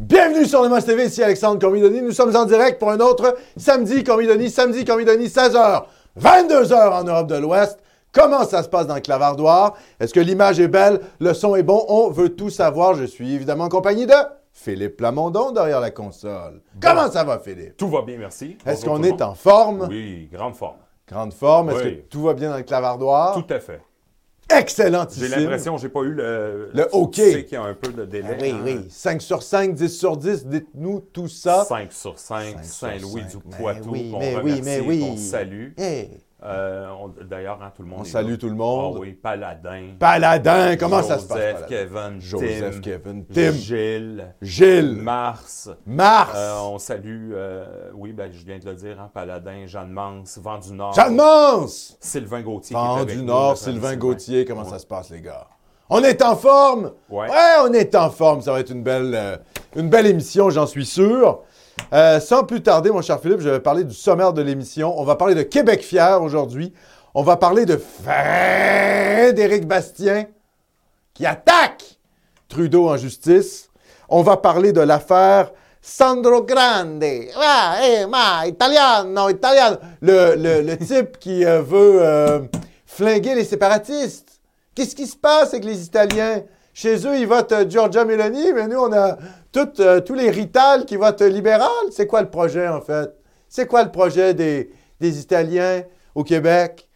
Bienvenue sur le TV, ici Alexandre Cormidoni. Nous sommes en direct pour un autre samedi Cormidoni, samedi Cormidoni, 16h, 22h en Europe de l'Ouest. Comment ça se passe dans le clavardoir? Est-ce que l'image est belle? Le son est bon? On veut tout savoir. Je suis évidemment en compagnie de Philippe Plamondon derrière la console. Comment ça va, Philippe? Tout va bien, merci. Est-ce qu'on est en forme? Oui, grande forme. Grande forme. Est-ce Oui. que tout va bien dans le clavardoir? Tout à fait. Excellentissime. J'ai l'impression que j'ai pas eu le... Le OK. Tu sais qu'il y a un peu de délai. Oui, hein. oui. 5 sur 5, 10 sur 10, dites-nous tout ça. 5 sur 5, Cinq sur Saint-Louis cinq. du Mais Poitou, oui, qu'on mais oui, remercie, oui. qu'on salue. Hey, D'ailleurs, hein, tout le monde On salue là. tout le monde. Ah oui, Paladin. Paladin, comment ça se passe? Joseph, Paladin? Kevin, Joseph, Tim, Kevin, Tim, Gilles, Gilles, Mars. Mars, Euh, on salue, euh, oui, ben, je viens de le dire, hein, Paladin, Jeanne Mance, Vent du Nord. Jeanne Mance, Sylvain Gauthier. Vent du Nord, Sylvain. Gauthier, comment Ouais. ça se passe, les gars? On est en forme? Ouais. on est en forme. Ça va être une belle, euh, une belle émission, j'en suis sûr. Euh, sans plus tarder, mon cher Philippe, je vais parler du sommaire de l'émission. On va parler de Québec fier aujourd'hui. On va parler de Frédéric Bastien qui attaque Trudeau en justice. On va parler de l'affaire Sandro Grande. Ah, eh, ma, italiano, italiano. Le, le- le type qui euh, veut euh, flinguer les séparatistes. Qu'est-ce qui se passe avec les Italiens? Chez eux, ils votent Giorgia Meloni, mais nous, on a euh, tous les Rital qui votent libéral. C'est quoi le projet, en fait? C'est quoi le projet des, des Italiens au Québec?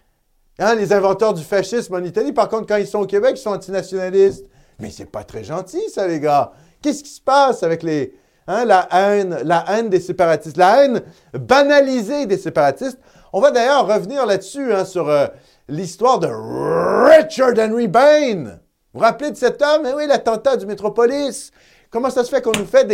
Hein, les inventeurs du fascisme en Italie, par contre, quand ils sont au Québec, ils sont antinationalistes. Mais c'est pas très gentil, ça, les gars. Qu'est-ce qui se passe avec les, hein, la haine, la haine des séparatistes, la haine banalisée des séparatistes? On va d'ailleurs revenir là-dessus, hein, sur euh, l'histoire de Richard Henry Bain. Vous vous rappelez de cet homme? Eh oui, l'attentat du Métropolis. Comment ça se fait qu'on nous fait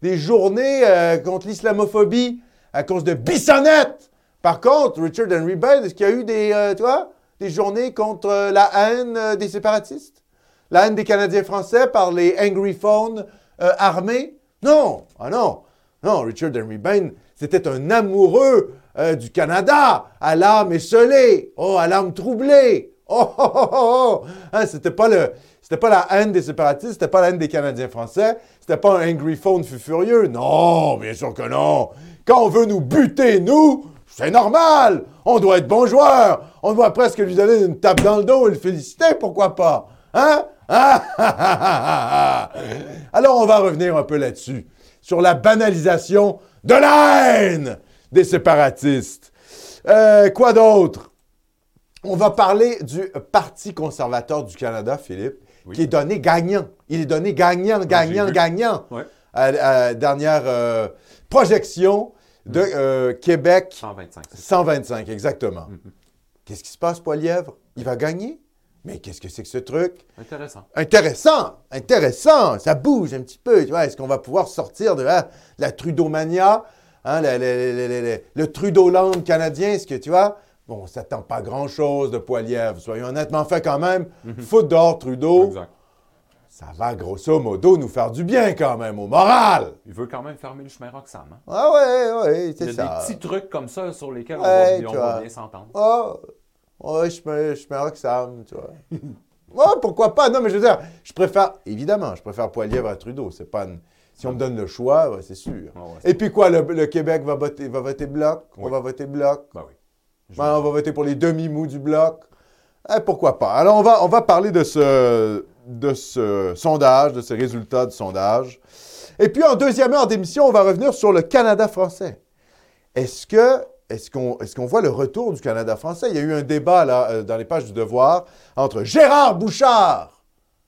des, journées euh, contre l'islamophobie à cause de Bissonnette? Par contre, Richard Henry Bain, est-ce qu'il y a eu des, euh, tu vois, des journées contre euh, la haine des séparatistes? La haine des Canadiens français par les Angry Phones armés? Non! Ah non! Non, Richard Henry Bain, c'était un amoureux du Canada, à l'âme esselée, oh, à l'âme troublée. Oh, oh, oh, oh, oh. Hein, c'était pas le... C'était pas la haine des séparatistes, c'était pas la haine des Canadiens français, c'était pas un angry phone fut furieux. Non, bien sûr que non. Quand on veut nous buter, nous, c'est normal. On doit être bon joueur. On doit presque lui donner une tape dans le dos et le féliciter, pourquoi pas? Hein? Alors, on va revenir un peu là-dessus, sur la banalisation de la haine des séparatistes. Euh, quoi d'autre? On va parler du Parti conservateur du Canada, Philippe, Oui. qui est donné gagnant. Il est donné gagnant, gagnant, gagnant. Ouais. À, à dernière euh, projection de euh, Québec 125. c'est 125, exactement. Mhm. Qu'est-ce qui se passe, Poilièvre? Il va gagner? Mais qu'est-ce que c'est que ce truc? Intéressant. Intéressant, intéressant, ça bouge un petit peu. Est-ce qu'on va pouvoir sortir de, de la Trudeau-mania, hein, le, le, le, le, le- le Trudeau-land canadien, est-ce que tu vois? Bon, on s'attend pas à grand-chose de Poilièvre, soyons honnêtement fait quand même. Foot dehors Trudeau, Exact. ça va grosso modo nous faire du bien quand même, au moral. Il veut quand même fermer le chemin Roxham. Hein? Ah ouais, ouais, Il c'est y a ça. des petits trucs comme ça sur lesquels Ouais, on va, on va vois. bien s'entendre. Ah, ouais, me, je me Roxham, tu vois. Ouais, pourquoi pas? Non, mais je veux dire, je préfère, évidemment, je préfère Poilièvre à Trudeau. C'est pas une- Si on me donne le choix, ouais, c'est sûr. Ah ouais. Et puis quoi, le, le Québec va voter, va voter bloc? On va voter bloc? Ben oui. Ben, on va voter pour les demi-mous du bloc? Eh, pourquoi pas? Alors, on va, on va parler de ce, de ce sondage, de ces résultats du sondage. Et puis, en deuxième heure d'émission, on va revenir sur le Canada français. Est-ce que est-ce qu'on est voit le retour du Canada français? Il y a eu un débat là, euh, dans les pages du Devoir entre Gérard Bouchard,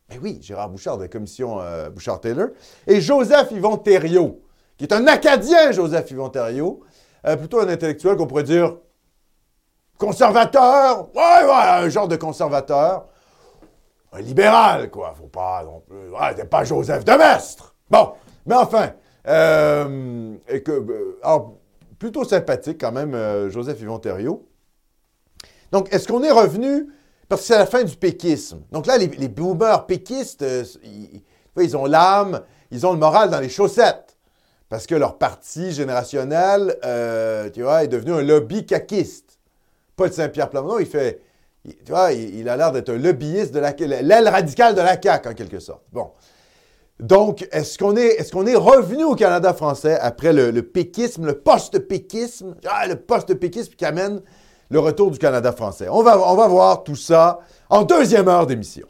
ben oui, Gérard Bouchard de la commission euh, Bouchard-Taylor, et Joseph Yvon Thériault, qui est un Acadien, Joseph Yvon Thériault, euh, plutôt un intellectuel qu'on pourrait dire conservateur, ouais, ouais, un genre de conservateur, un libéral, quoi. Faut pas non plus. Ouais, t'es pas Joseph de Maistre. Bon, mais enfin, euh, euh, alors, plutôt sympathique quand même, euh, Joseph Yvon Thériault. Donc, est-ce qu'on est revenu, parce que c'est la fin du péquisme. Donc là, les, boomers péquistes, ils, ont l'âme, ils ont le moral dans les chaussettes. Parce que leur parti générationnel, tu vois, est devenu un lobby caquiste. Paul Saint-Pierre Plamondon, il fait, il- tu vois, il, il a l'air d'être un lobbyiste de la l'aile radicale de la CAQ, en quelque sorte. Bon. Donc, est-ce qu'on est, est, qu'on est revenu au Canada français après le, le péquisme, le post-péquisme, ah, le post-péquisme qui amène le retour du Canada français? On va, on va voir tout ça en deuxième heure d'émission.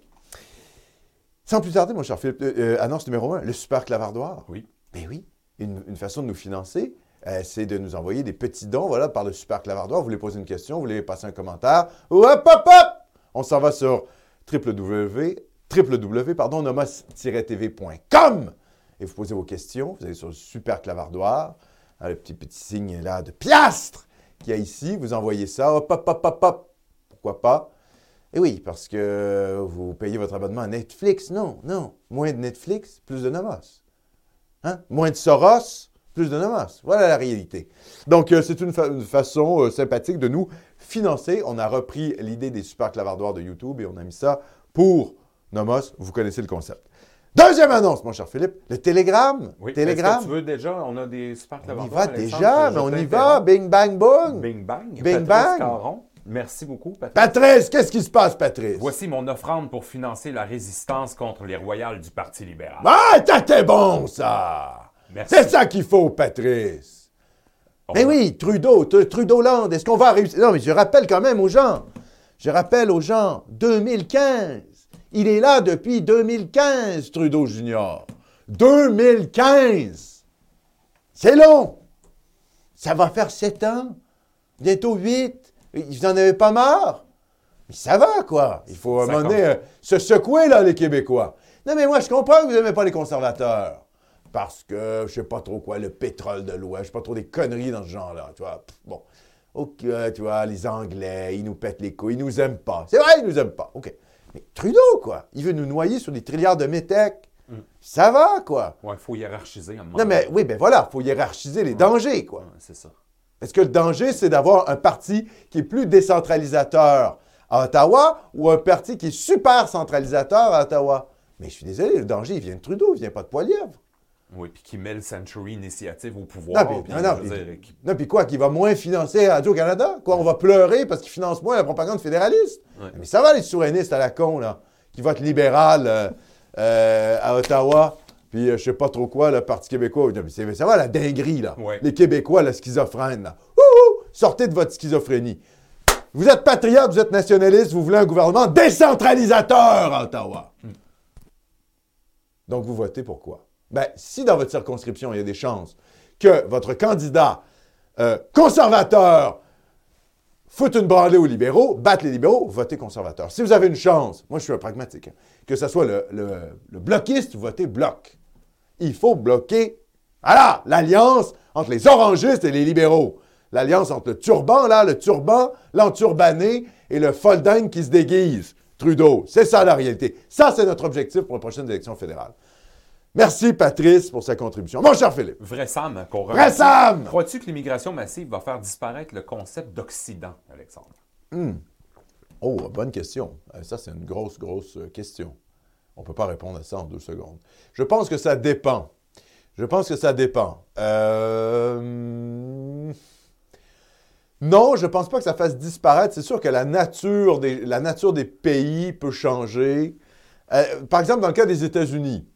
Sans plus tarder, mon cher Philippe, euh, euh, annonce numéro un, le super clavardoir. Oui. Mais oui, une, une façon de nous financer, euh, c'est de nous envoyer des petits dons, voilà, par le super clavardoir. Vous voulez poser une question, vous voulez passer un commentaire, hop, hop, hop! On s'en va sur www, www pardon, nomos-tv.com et vous posez vos questions. Vous allez sur le super clavardoir, hein, le petit petit signe là de piastre qu'il y a ici. Vous envoyez ça, hop, hop, hop, hop, hop. Pourquoi pas? Et oui, parce que vous payez votre abonnement à Netflix. Non, non. Moins de Netflix, plus de Nomos. Hein? Moins de Soros, plus de Nomos. Voilà la réalité. Donc, euh, c'est une, façon euh, sympathique de nous financer. On a repris l'idée des super clavardoirs de YouTube et on a mis ça pour Nomos. Vous connaissez le concept. Deuxième annonce, mon cher Philippe, le télégramme. Oui, télégramme. tu veux déjà, on a des super clavardoirs. On y va déjà, mais on y va. Bing, bang, boom. Bing, bang. Bing, bang. Merci beaucoup, Patrice. Patrice, qu'est-ce qui se passe, Patrice? Voici mon offrande pour financer la résistance contre les royales du Parti libéral. Ah, t'es bon, ça! C'est ça qu'il faut, Patrice. mais oui, Trudeau, Trudeau-Land, est-ce qu'on va réussir? Non, mais je rappelle quand même aux gens, je rappelle aux gens, 2015, il est là depuis 2015, Trudeau Junior. 2015! C'est long! Ça va faire sept ans, bientôt huit? Vous n'en avez pas marre? Mais ça va, quoi. Il faut, à un moment donné, euh, se secouer, là, les Québécois. Non, mais moi, je comprends que vous n'aimez pas les conservateurs. Parce que, je sais pas trop quoi, le pétrole de l'Ouest, je sais pas trop des conneries dans ce genre-là, tu vois. bon. OK, tu vois, les Anglais, ils nous pètent les couilles, ils nous aiment pas. C'est vrai, ils nous aiment pas. OK. Mais Trudeau, quoi, il veut nous noyer sur des trilliards de métèques. Mm. Ça va, quoi. Ouais, il faut hiérarchiser un moment. Non, mais oui, ben voilà, il faut hiérarchiser les dangers, quoi. c'est ça. Est-ce que le danger, c'est d'avoir un parti qui est plus décentralisateur à Ottawa ou un parti qui est super centralisateur à Ottawa? Mais je suis désolé, le danger, il vient de Trudeau, il vient pas de Poilievre. Oui, puis qui met le Century Initiative au pouvoir. Non, puis, non, puis quoi, qui va moins financer Radio-Canada? Quoi, on va pleurer parce qu'il finance moins la propagande fédéraliste? Mais ça va, les souverainistes à la con, là, qui votent libéral euh, euh, à Ottawa. Puis euh, je sais pas trop quoi, le Parti québécois. Ça va la dinguerie, là. Les Québécois, la schizophrène, là. Sortez de votre schizophrénie. Vous êtes patriote, vous êtes nationaliste, vous voulez un gouvernement décentralisateur à Ottawa. Hmm. Donc vous votez pour quoi? Ben, si dans votre circonscription, il y a des chances que votre candidat euh, conservateur foute une branlée aux libéraux, batte les libéraux, votez conservateur. Si vous avez une chance, moi je suis un pragmatique, que ce soit le, le bloquiste, votez bloc il faut bloquer voilà, l'alliance entre les orangistes et les libéraux. L'alliance entre le turban, là, le turban, l'enturbané et le folding qui se déguise. Trudeau. C'est ça la réalité. Ça, c'est notre objectif pour les prochaines élections fédérales. Merci, Patrice, pour sa contribution. Mon cher Philippe. Vrai Sam, qu'on Vrai Sam! Crois-tu que l'immigration massive va faire disparaître le concept d'Occident, Alexandre? Hmm. Oh, bonne question. Euh, ça, c'est une grosse, grosse euh, question. On ne peut pas répondre à ça en deux secondes. Je pense que ça dépend. Je pense que ça dépend. Euh, non, je ne pense pas que ça fasse disparaître. C'est sûr que la nature des, la nature des pays peut changer. Euh, par exemple, dans le cas des États-Unis,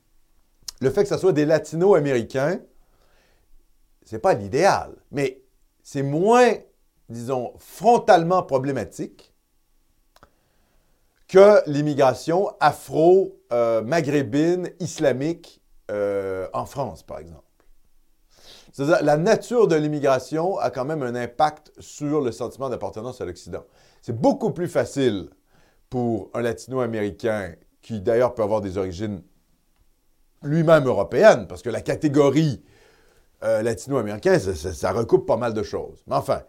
le fait que ce soit des latino-américains, c'est pas l'idéal, mais c'est moins, disons, frontalement problématique que l'immigration afro-maghrébine, islamique euh, en France, par exemple. La nature de l'immigration a quand même un impact sur le sentiment d'appartenance à l'Occident. C'est beaucoup plus facile pour un latino-américain, qui d'ailleurs peut avoir des origines lui-même européennes, parce que la catégorie euh, latino-américain, ça, recoupe pas mal de choses. Mais enfin,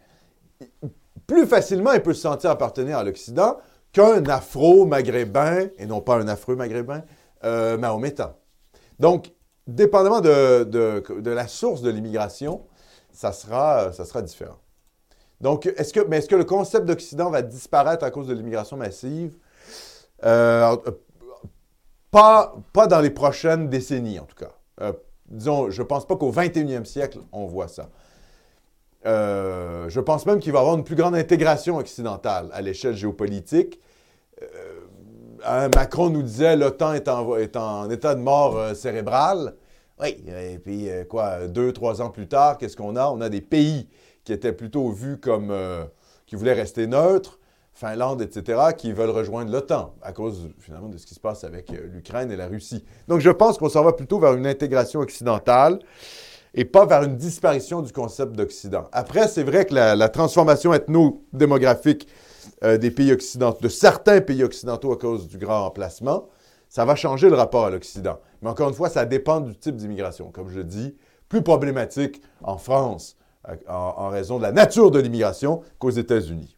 plus facilement, il peut se sentir appartenir à l'Occident qu'un afro-maghrébin, et non pas un afro-maghrébin, euh, mahométan. Donc, dépendamment de, la source de l'immigration, ça sera, ça sera différent. Donc, est-ce que, mais est-ce que le concept d'Occident va disparaître à cause de l'immigration massive? Euh, pas, dans les prochaines décennies, en tout cas. Euh, disons, je ne pense pas qu'au 21e siècle, on voit ça. Euh, je pense même qu'il va y avoir une plus grande intégration occidentale à l'échelle géopolitique. Euh, hein, Macron nous disait l'OTAN est en, est en état de mort cérébrale. Oui, et puis quoi, deux, trois ans plus tard, qu'est-ce qu'on a? On a des pays qui étaient plutôt vus comme qui voulaient rester neutres, Finlande, etc., qui veulent rejoindre l'OTAN à cause finalement de ce qui se passe avec euh, l'Ukraine et la Russie. Donc je pense qu'on s'en va plutôt vers une intégration occidentale et pas vers une disparition du concept d'Occident. Après, c'est vrai que la, transformation ethno-démographique euh, des pays occidentaux, de certains pays occidentaux à cause du grand emplacement, ça va changer le rapport à l'Occident. Mais encore une fois, ça dépend du type d'immigration. Comme je dis, plus problématique en France euh, en raison de la nature de l'immigration qu'aux États-Unis.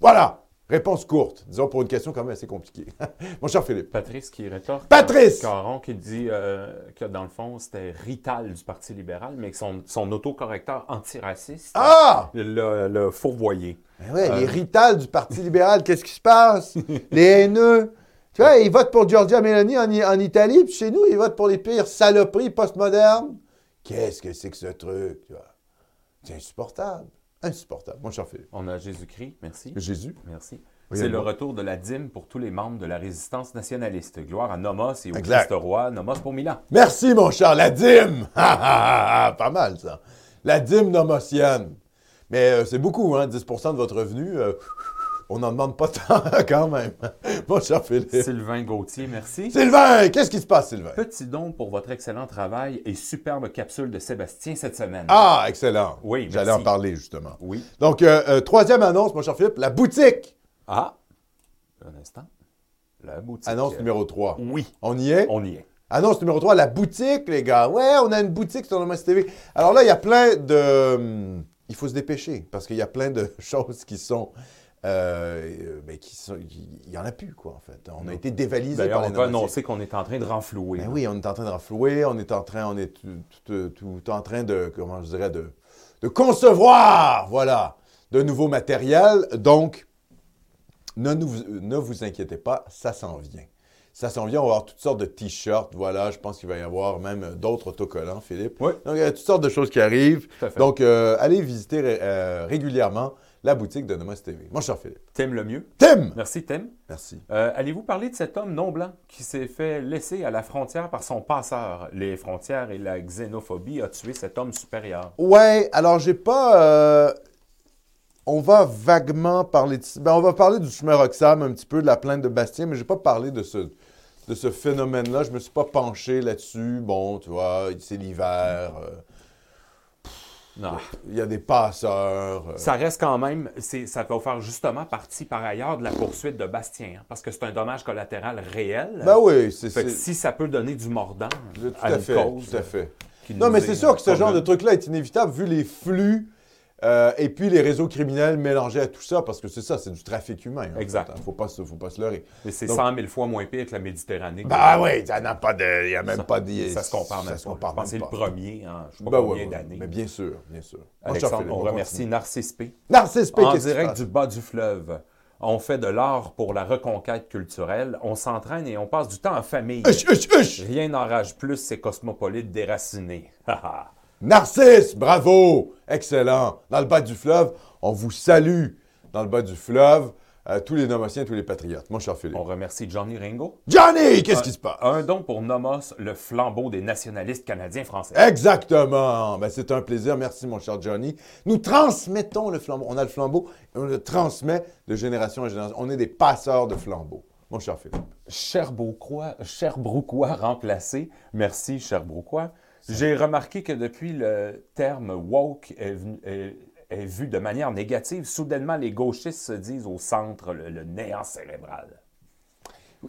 Voilà! Réponse courte, disons pour une question quand même assez compliquée. Mon cher Philippe. Patrice qui rétorque. Patrice! Caron qui dit euh, que dans le fond, c'était Rital du Parti libéral, mais que son, son autocorrecteur antiraciste Ah! l'a l'a fourvoyé. Ben ouais, Euh. les Rital du Parti libéral, qu'est-ce qui se passe? les haineux. Tu vois, ils votent pour Giorgia Meloni en, Italie, puis chez nous, ils votent pour les pires saloperies postmodernes. Qu'est-ce que c'est que ce truc? tu vois? C'est insupportable. Insupportable. Mon cher Philippe. On a Jésus-Christ, merci. Jésus. Merci. Oui, C'est le retour de la dîme pour tous les membres de la résistance nationaliste. Gloire à Nomos et au Exact. Christ roi, Nomos pour Milan. Merci, mon cher. La dîme. Ha, ha, ha. Pas mal, ça. La dîme nomotienne. Mais euh, c'est beaucoup, hein? 10% de votre revenu. euh, on n'en demande pas tant, quand même. Mon cher Philippe. Sylvain Gauthier, merci. Sylvain, qu'est-ce qui se passe, Sylvain? Petit don pour votre excellent travail et superbe capsule de Sébastien cette semaine. Ah, excellent. Oui, J'allais en parler, justement. Oui. Donc, euh, euh, troisième annonce, mon cher Philippe, la boutique. Ah, un instant. La boutique. Annonce numéro 3. Oui, On y est? on y est. Annonce numéro 3, la boutique, les gars. Ouais, on a une boutique sur Nomos TV. Alors là, il y a plein de... hum, Il faut se dépêcher, parce qu'il y a plein de choses qui sont... euh, euh, qui Il y en a plus, quoi, en fait. On a été dévalisé par on les peut Nomotiens. annoncer qu'on est en train de renflouer. Ben oui, on est en train de renflouer, on est en train, on est tout, tout- tout en train de, comment je dirais, de, de concevoir, voilà, de nouveaux matériels. Donc, ne, nous- ne vous inquiétez pas, ça s'en vient. Ça s'en vient, on va avoir toutes sortes de t-shirts, voilà, je pense qu'il va y avoir même d'autres autocollants, Philippe. Oui. Donc, il y a toutes sortes de choses qui arrivent. Tout à fait. Donc, euh, allez visiter euh, régulièrement la boutique de Nomos TV. Mon cher Philippe. T'aimes le mieux? Tim! Merci, Tim. Merci. Euh, Allez-vous parler de cet homme non blanc qui s'est fait laisser à la frontière par son passeur? Les frontières et la xénophobie a tué cet homme supérieur. Ouais, alors j'ai pas. euh, On va vaguement parler de. Ben, on va parler du chemin Roxham, un petit peu de la plainte de Bastien, mais j'ai pas parlé de ce, de ce phénomène-là. Je me suis pas penché là-dessus. Bon, tu vois, c'est l'hiver. euh, Non. Il y a des passeurs. euh, Ça reste quand même, ça va faire justement partie par ailleurs de la poursuite de Bastien, hein, parce que c'est un dommage collatéral réel. Ben oui, c'est. Si ça peut donner du mordant Tout à, à une cause. Tout à fait. Non, mais est c'est sûr que ce genre de truc-là est inévitable vu les flux euh, et puis les réseaux criminels mélangés à tout ça, parce que c'est ça, c'est du trafic humain. en Exact. fait, hein. Faut pas, se- faut pas se leurrer. Mais c'est Donc- 100 000 fois moins pire que la Méditerranée. Ben oui, ça n'a pas de. Il n'y a même Ça- pas de. ça se compare même ça se compare Je pense que c'est le premier en je sais pas Ben combien oui, d'années. mais bien sûr, bien sûr. Alexandre, Philippe, on remercie. Narcisse P. Narcisse P, En direct du bas du fleuve. On fait de l'art pour la reconquête culturelle. On s'entraîne et on passe du temps en famille. Huch, huch, huch! Rien n'enrage plus ces cosmopolites déracinés. Narcisse, bravo! Excellent. Dans le bas du fleuve, on vous salue. Dans le bas du fleuve, euh, tous les nomotiens, tous les patriotes. Mon cher Philippe. on remercie Johnny Ringo. Johnny, qu'est-ce qui se passe? Un don pour Nomos, le flambeau des nationalistes canadiens français. Exactement. Ben, c'est un plaisir. Merci, mon cher Johnny. Nous transmettons le flambeau. On a le flambeau et on le transmet de génération en génération. On est des passeurs de flambeaux. Mon cher Philippe. Cherbrouquois, Cherbrouquois remplacé. Merci, Cherbrouquois. J'ai remarqué que depuis le terme woke est, venu- est- est vu de manière négative, soudainement les gauchistes se disent au centre le, le néant cérébral.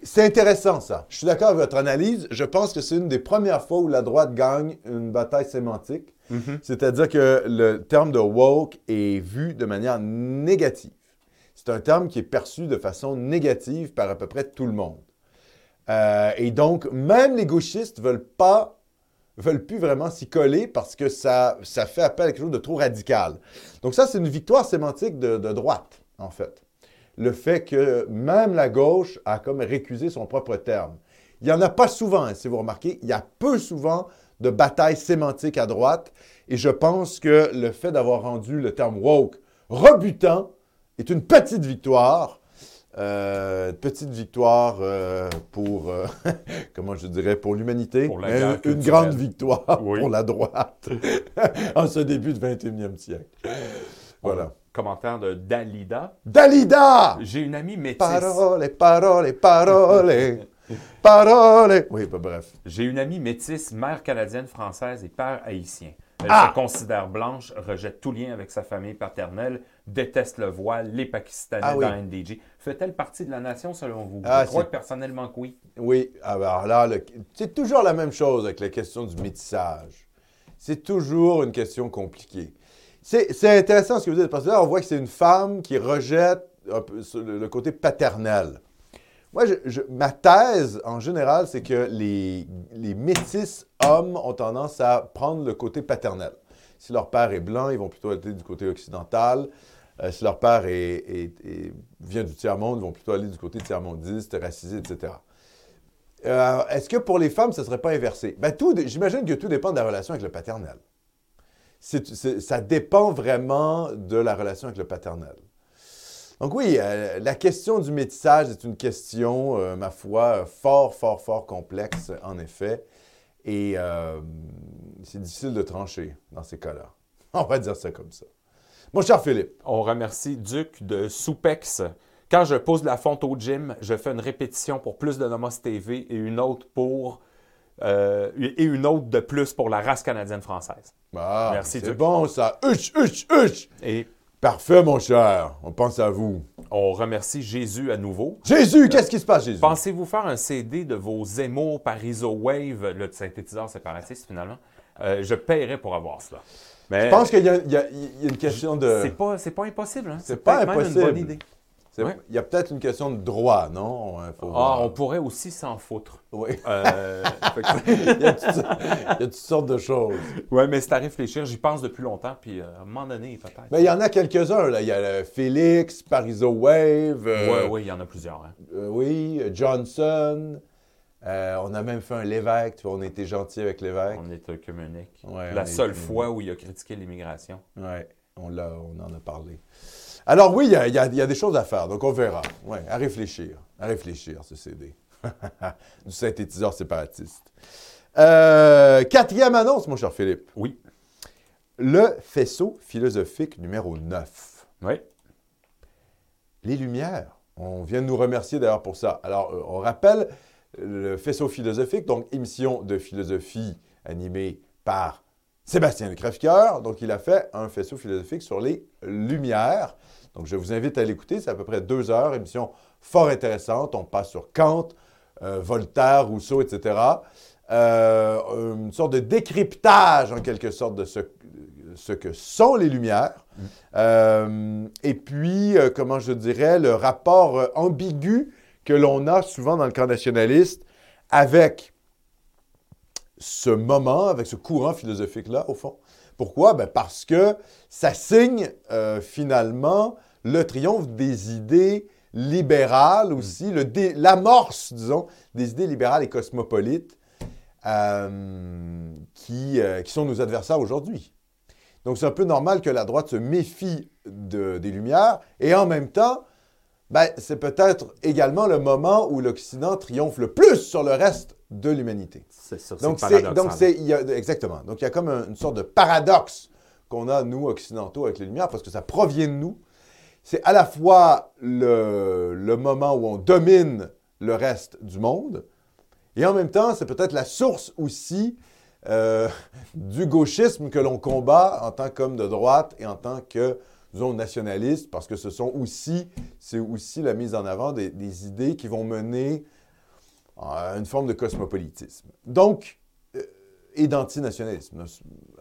C'est intéressant, ça. Je suis d'accord avec votre analyse. Je pense que c'est une des premières fois où la droite gagne une bataille sémantique. C'est-à-dire que le terme de woke est vu de manière négative. C'est un terme qui est perçu de façon négative par à peu près tout le monde. Euh, et donc, même les gauchistes veulent pas, veulent plus vraiment s'y coller parce que ça, fait appel à quelque chose de trop radical. Donc ça, c'est une victoire sémantique de, de droite, en fait. Le fait que même la gauche a comme récusé son propre terme. Il n'y en a pas souvent, hein, si vous remarquez, il y a peu souvent de batailles sémantiques à droite. Et je pense que le fait d'avoir rendu le terme woke rebutant est une petite victoire Euh, petite victoire euh, pour, euh, comment je dirais, pour l'humanité. Mais une grande victoire Oui. pour la droite en ce début du 21e siècle. Voilà. Commentaire de Dalida. Dalida! J'ai une amie métisse. Parole, parole, parole, parole. Oui, bah, bref. J'ai une amie métisse, mère canadienne française et père haïtien. Elle Ah! se considère blanche, rejette tout lien avec sa famille paternelle, déteste le voile, les Pakistanais Ah oui. dans NDG. Fait-elle partie de la nation selon vous? Ah, Je crois c'est- que personnellement que oui. Oui, alors là, le- c'est toujours la même chose avec la question du métissage. C'est toujours une question compliquée. C'est intéressant ce que vous dites, parce que là, on voit que c'est une femme qui rejette le, côté paternel. Moi, je- je- ma thèse, en général, c'est que les, les métis hommes ont tendance à prendre le côté paternel. Si leur père est blanc, ils vont plutôt aller du côté occidental. Euh, si leur père est- vient du tiers-monde, ils vont plutôt aller du côté tiers-mondiste, racisé, etc. Euh, Est-ce que pour les femmes, ce ne serait pas inversé? Ben, J'imagine que tout dépend de la relation avec le paternel. Ça dépend vraiment de la relation avec le paternel. Donc oui, euh, la question du métissage est une question, ma foi, fort, fort, fort complexe, en effet. Et c'est difficile de trancher dans ces cas-là. On va dire ça comme ça. Mon cher Philippe, On remercie Duc de Soupex. Quand je pose la fonte au gym, je fais une répétition pour plus de Nomos TV et une autre pour euh, et une autre de plus pour la race canadienne française. Ah, Merci, c'est bon ça. Huch, huch, huch! Et Parfait, mon cher. On pense à vous. on remercie Jésus à nouveau. Jésus, qu'est-ce qui se passe, Jésus? Pensez-vous faire un CD de vos émaux par IsoWave, le synthétiseur séparatiste finalement? Euh, je paierais pour avoir cela. Mais Je pense qu'il y, a- y y une question de... c'est pas, c'est pas impossible. Hein? C'est pas peut-être même impossible. une bonne idée. c'est- ouais. Il y a peut-être une question de droit, non? Faut Ah, voir. on pourrait aussi s'en foutre. Oui. Euh, il, y a toutes, il y a toutes sortes de choses. Ouais, mais c'est à réfléchir. J'y pense depuis longtemps, puis euh, à un moment donné, peut-être. Mais il y en a quelques-uns, là. Il y a le Félix, Pariso Wave. euh, Ouais, ouais, il y en a plusieurs. hein. euh, oui, Johnson. Euh, on a même fait un l'évêque. Tu vois, on a été gentil avec l'évêque. On est œcuménique. Ouais, on La seule œcuménique. fois où il a critiqué l'immigration. Oui, on, l'a- on en a parlé. Alors oui, il y a, il y a- il y a des choses à faire, donc on verra. Oui, à réfléchir. À réfléchir, ce CD. du synthétiseur séparatiste. Euh, quatrième annonce, mon cher Philippe. Oui. Le faisceau philosophique numéro 9. Oui. Les Lumières. On vient de nous remercier d'ailleurs pour ça. Alors, euh, on rappelle le faisceau philosophique, donc émission de philosophie animée par Sébastien Le Crève-Cœur. Donc, il a fait un faisceau philosophique sur les Lumières. Donc, je vous invite à l'écouter. C'est à peu près deux heures, émission fort intéressante. On passe sur Kant, euh, Voltaire, Rousseau, etc. Euh, une sorte de décryptage, en quelque sorte, de ce, ce que sont les Lumières. Euh, et puis, comment je dirais, le rapport ambigu que l'on a souvent dans le camp nationaliste avec ce moment, avec ce courant philosophique-là, au fond. Pourquoi? Ben parce que ça signe euh, finalement le triomphe des idées libérales aussi, l'amorce, disons, des idées libérales et cosmopolites euh, qui, euh, qui sont nos adversaires aujourd'hui. Donc, c'est un peu normal que la droite se méfie de- des Lumières et en même temps, ben, c'est peut-être également le moment où l'Occident triomphe le plus sur le reste de l'humanité. C'est ça. Donc, c'est c'est, paradoxal. donc c'est, il y a- exactement. Donc, il y a comme un- une sorte de paradoxe qu'on a, nous, occidentaux, avec les Lumières, parce que ça provient de nous. C'est à la fois le, le moment où on domine le reste du monde, et en même temps, c'est peut-être la source aussi euh, du gauchisme que l'on combat en tant qu'homme de droite et en tant que, disons, nationaliste, parce que ce sont aussi, c'est aussi la mise en avant des, des idées qui vont mener à une forme de cosmopolitisme. Donc, euh, et d'antinationalisme.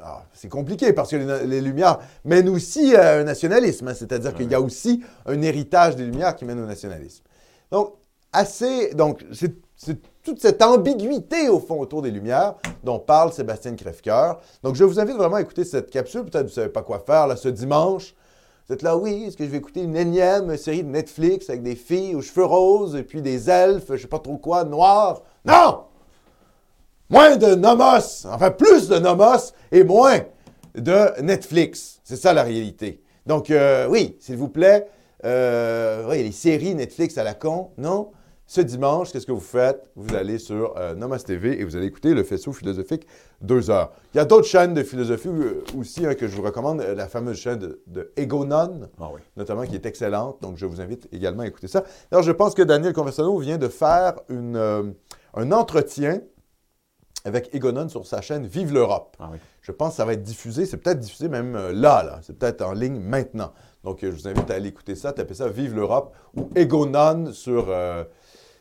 Alors, C'est compliqué parce que les, Lumières mènent aussi à un nationalisme, hein, c'est-à-dire qu'il y a aussi un héritage des Lumières qui mène au nationalisme. Donc, assez. Donc, c'est c'est toute cette ambiguïté, au fond, autour des Lumières dont parle Sébastien Crèvecoeur. Donc, je vous invite vraiment à écouter cette capsule. Peut-être que vous ne savez pas quoi faire là, ce dimanche. Vous êtes là, oui, est-ce que je vais écouter une énième série de Netflix avec des filles aux cheveux roses et puis des elfes, je sais pas trop quoi, noirs? Non! Moins de nomos, enfin plus de nomos et moins de Netflix. C'est ça la réalité. Donc, euh, oui, s'il vous plaît, Euh, les séries Netflix à la con, non? Ce dimanche, qu'est-ce que vous faites? Vous allez sur euh, Nomas TV et vous allez écouter le faisceau philosophique deux heures. Il y a d'autres chaînes de philosophie euh, aussi hein, que je vous recommande, euh, la fameuse chaîne de, de Egonon, Ah oui. notamment, qui est excellente. Donc, je vous invite également à écouter ça. Alors, je pense que Daniel Conversano vient de faire une, euh, un entretien avec Egonon sur sa chaîne Vive l'Europe. Ah oui. Je pense que ça va être diffusé. C'est peut-être diffusé même là, là. C'est peut-être en ligne maintenant. Donc, je vous invite à aller écouter ça, taper ça Vive l'Europe ou Egonon sur, euh,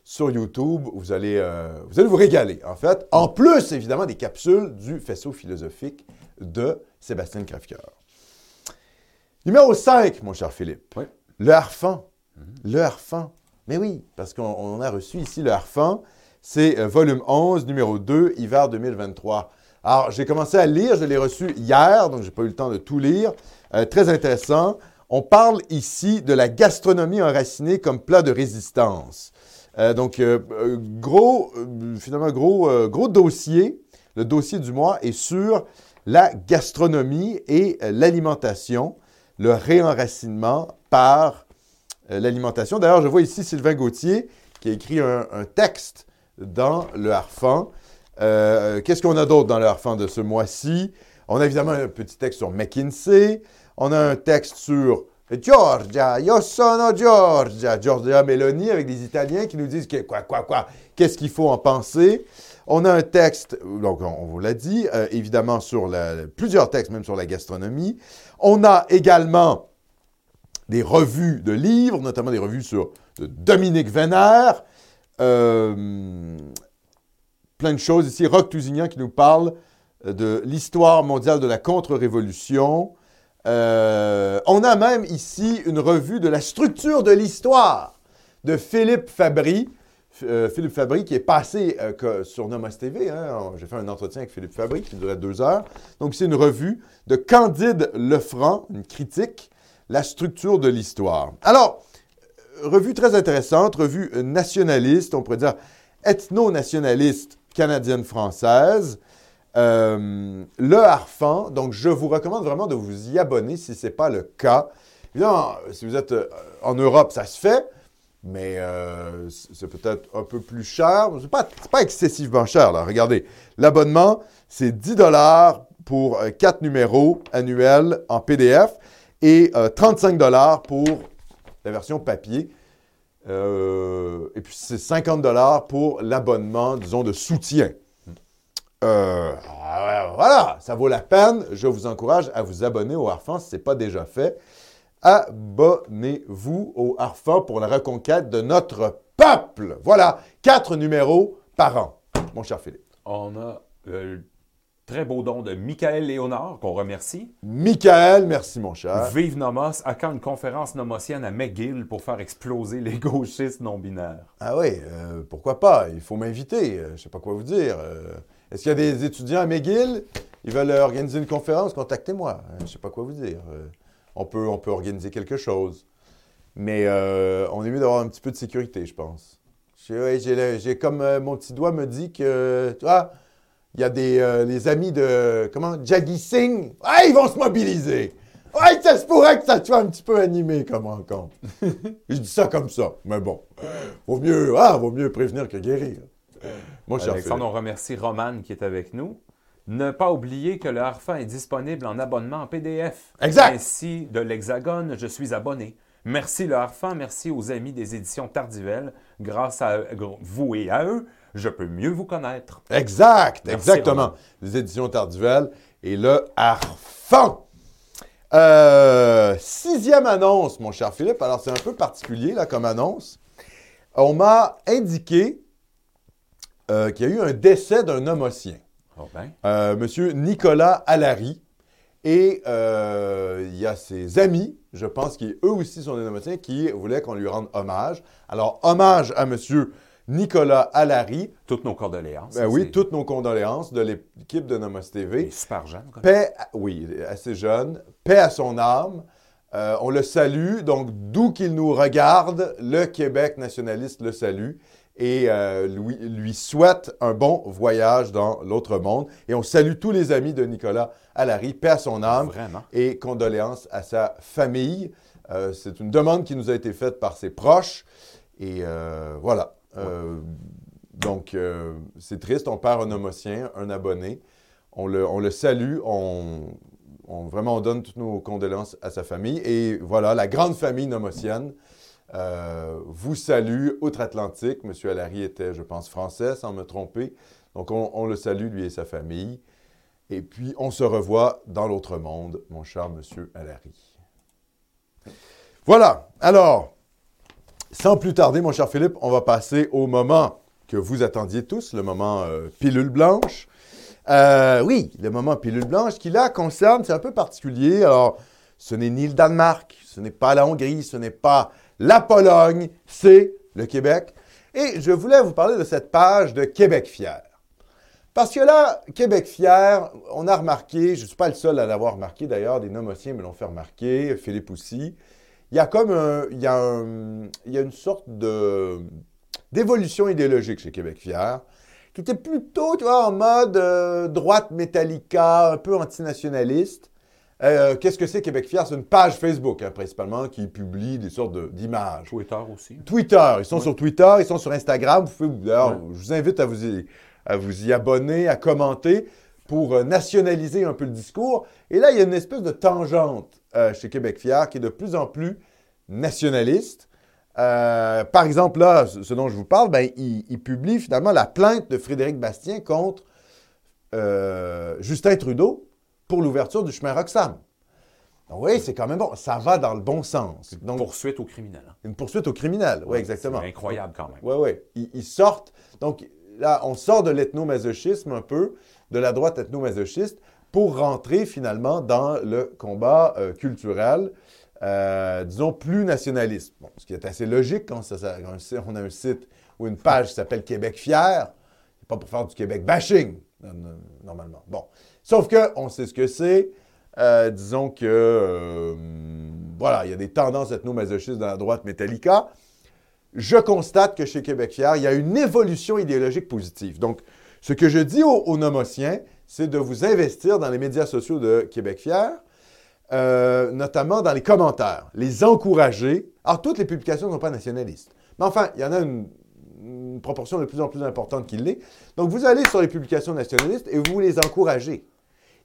sur YouTube. Vous allez, euh, vous allez vous régaler, en fait. En plus, évidemment, des capsules du faisceau philosophique de Sébastien Krafker. Numéro 5, mon cher Philippe. Oui. Le harfan. Le harfan. Mais oui, parce qu'on on a reçu ici le harfan. C'est euh, volume 11, numéro 2, hiver 2023. Alors, j'ai commencé à lire, je l'ai reçu hier, donc je n'ai pas eu le temps de tout lire. Euh, très intéressant. On parle ici de la gastronomie enracinée comme plat de résistance. Euh, donc, euh, euh, gros, finalement, gros, gros dossier. Le dossier du mois est sur la gastronomie et l'alimentation, le réenracinement par l'alimentation. D'ailleurs, je vois ici Sylvain Gauthier qui a écrit un, un texte dans le Harfan. Qu'est-ce qu'on a d'autre dans le Harfan de ce mois-ci? On a évidemment un petit texte sur McKinsey. On a un texte sur Georgia, io sono Georgia, Giorgia Meloni avec des Italiens qui nous disent quoi, quoi, quoi, qu'est-ce qu'il faut en penser. On a un texte, donc on, vous l'a dit, euh, évidemment sur plusieurs textes même sur la gastronomie. On a également des revues de livres, notamment des revues sur Dominique Vénère. Euh, plein de choses ici. Roch Tousignan qui nous parle euh, de l'histoire mondiale de la contre-révolution. Euh, on a même ici une revue de la structure de l'histoire de Philippe Fabry. Euh, Philippe Fabry qui est passé euh, sur Nomos TV. hein. J'ai fait un entretien avec Philippe Fabry qui durait deux heures. Donc, c'est une revue de Candide Lefranc, une critique, la structure de l'histoire. Alors, revue très intéressante, revue nationaliste, on pourrait dire ethno-nationaliste canadienne-française. Euh, le Harfan, donc je vous recommande vraiment de vous y abonner si ce n'est pas le cas. Évidemment, si vous êtes euh, en Europe, ça se fait, mais euh, c'est peut-être un peu plus cher. Pas, c'est pas excessivement cher, là. Regardez, l'abonnement, c'est 10 dollars pour euh, 4 numéros annuels en PDF et euh, 35 dollars pour la version papier. Et puis, c'est 50 dollars pour l'abonnement, disons, de soutien. Euh, ah voilà, ça vaut la peine. Je vous encourage à vous abonner au Harfan si ce n'est pas déjà fait. Abonnez-vous au Harfan pour la reconquête de notre peuple. Voilà, quatre numéros par an, mon cher Philippe. On a euh, le très beau don de Michael Léonard, qu'on remercie. Michael, merci mon cher. Vive Nomos, à quand une conférence nomosienne à McGill pour faire exploser les gauchistes non-binaires? Ah oui, euh, pourquoi pas? Il faut m'inviter. je ne sais pas quoi vous dire. Euh, Est-ce qu'il y a des étudiants à McGill? Ils veulent organiser une conférence? Contactez-moi. Euh, je ne sais pas quoi vous dire. Euh, on, peut, on peut organiser quelque chose. Mais euh, on est mieux d'avoir un petit peu de sécurité, je pense. J'ai comme mon petit doigt me dit que, tu vois, il y a des les amis de, comment, Jaggi Singh. Ah, ils vont se mobiliser. Ouais, ça se pourrait que ça soit un petit peu animé comme rencontre. je dis ça comme ça, mais bon. Vaut mieux, ah, vaut mieux prévenir que guérir. Mon cher Alexandre, on remercie Romane qui est avec nous. Ne pas oublier que le Harfan est disponible en abonnement en PDF. Exact. Ainsi, de l'Hexagone, je suis abonné. Merci le Harfan, merci aux amis des éditions Tardivelles. Grâce à vous et à eux, je peux mieux vous connaître. Exact, Merci, exactement. Les éditions Tardivelles et le Harfan. Euh, sixième annonce, mon cher Philippe. Alors, c'est un peu particulier, là, comme annonce. On m'a indiqué euh, qu'il y a eu un décès d'un nomocien. Oh ben, Euh, Monsieur Nicolas Allary. Et euh, il y a ses amis, je pense qui eux aussi sont des nomotiens, qui voulaient qu'on lui rende hommage. Alors, hommage à Monsieur Nicolas Allary. toutes nos condoléances. Ben oui, toutes nos condoléances de l'équipe de Nomos TV. super jeunes. quoi. Paix, à- oui, assez jeune. Paix à son âme. Euh, on le salue. Donc, d'où qu'il nous regarde, le Québec nationaliste le salue et euh, lui, lui souhaite un bon voyage dans l'autre monde. Et on salue tous les amis de Nicolas Allary. Paix à son âme Vraiment. et condoléances à sa famille. Euh, c'est une demande qui nous a été faite par ses proches. Et euh, voilà. Donc, c'est triste. On perd un homocien, un abonné. On le, on le salue. On, on- vraiment, on donne toutes nos condoléances à sa famille. Et voilà, la grande famille nomocienne euh, vous salue outre-Atlantique. M. Allary était, je pense, français, sans me tromper. Donc, on, le salue, lui et sa famille. Et puis, on se revoit dans l'autre monde, mon cher M. Allary. Voilà. Alors, sans plus tarder, mon cher Philippe, on va passer au moment que vous attendiez tous, le moment euh, pilule blanche. Euh, oui, le moment pilule blanche qui là concerne, c'est un peu particulier. Alors, ce n'est ni le Danemark, ce n'est pas la Hongrie, ce n'est pas la Pologne, c'est le Québec. Et je voulais vous parler de cette page de Québec fier. Parce que là, Québec fier, on a remarqué, je ne suis pas le seul à l'avoir remarqué d'ailleurs, des nomotiens me l'ont fait remarquer, Philippe aussi. Il y a comme il y a une sorte d'évolution idéologique chez Québec fier, qui était plutôt, tu vois, en mode euh, droite Metallica, un peu antinationaliste. Euh, qu'est-ce que c'est Québec fier? C'est une page Facebook, hein, principalement, qui publie des sortes de- d'images. Twitter aussi. Twitter. Ils sont Ouais. sur Twitter, ils sont sur Instagram. Vous pouvez, d'ailleurs, Ouais. je vous invite à vous, y, à vous y abonner, à commenter pour euh, nationaliser un peu le discours. Et là, il y a une espèce de tangente euh, chez Québec Fier qui est de plus en plus nationaliste. Euh, par exemple, là, ce ce dont je vous parle, ben, il, il publie finalement la plainte de Frédéric Bastien contre euh, Justin Trudeau pour l'ouverture du chemin Roxham. Donc, oui, c'est quand même bon. Ça va dans le bon sens. Donc, Poursuite au criminel. hein. une poursuite au criminel. Oui, exactement. c'est incroyable quand même. Oui, oui. Ils, ils sortent. Donc là, on sort de l'ethnomasochisme un peu, de la droite ethnomasochiste, pour rentrer finalement dans le combat euh, culturel, euh, disons, plus nationaliste. Bon, ce qui est assez logique quand, ça- ça- quand un site- on a un site ou une page qui s'appelle Québec fier. C'est pas pour faire du Québec bashing, normalement. Bon. Sauf que on sait ce que c'est. Euh, disons que, euh, voilà, il y a des tendances ethnomasochistes dans la droite Metallica je constate que chez Québec Fier, il y a une évolution idéologique positive. Donc, ce que je dis aux, aux c'est de vous investir dans les médias sociaux de Québec Fier, euh, notamment dans les commentaires, les encourager. Alors, toutes les publications ne sont pas nationalistes. Mais enfin, il y en a une, une proportion de plus en plus importante qui l'est. Donc, vous allez sur les publications nationalistes et vous les encouragez.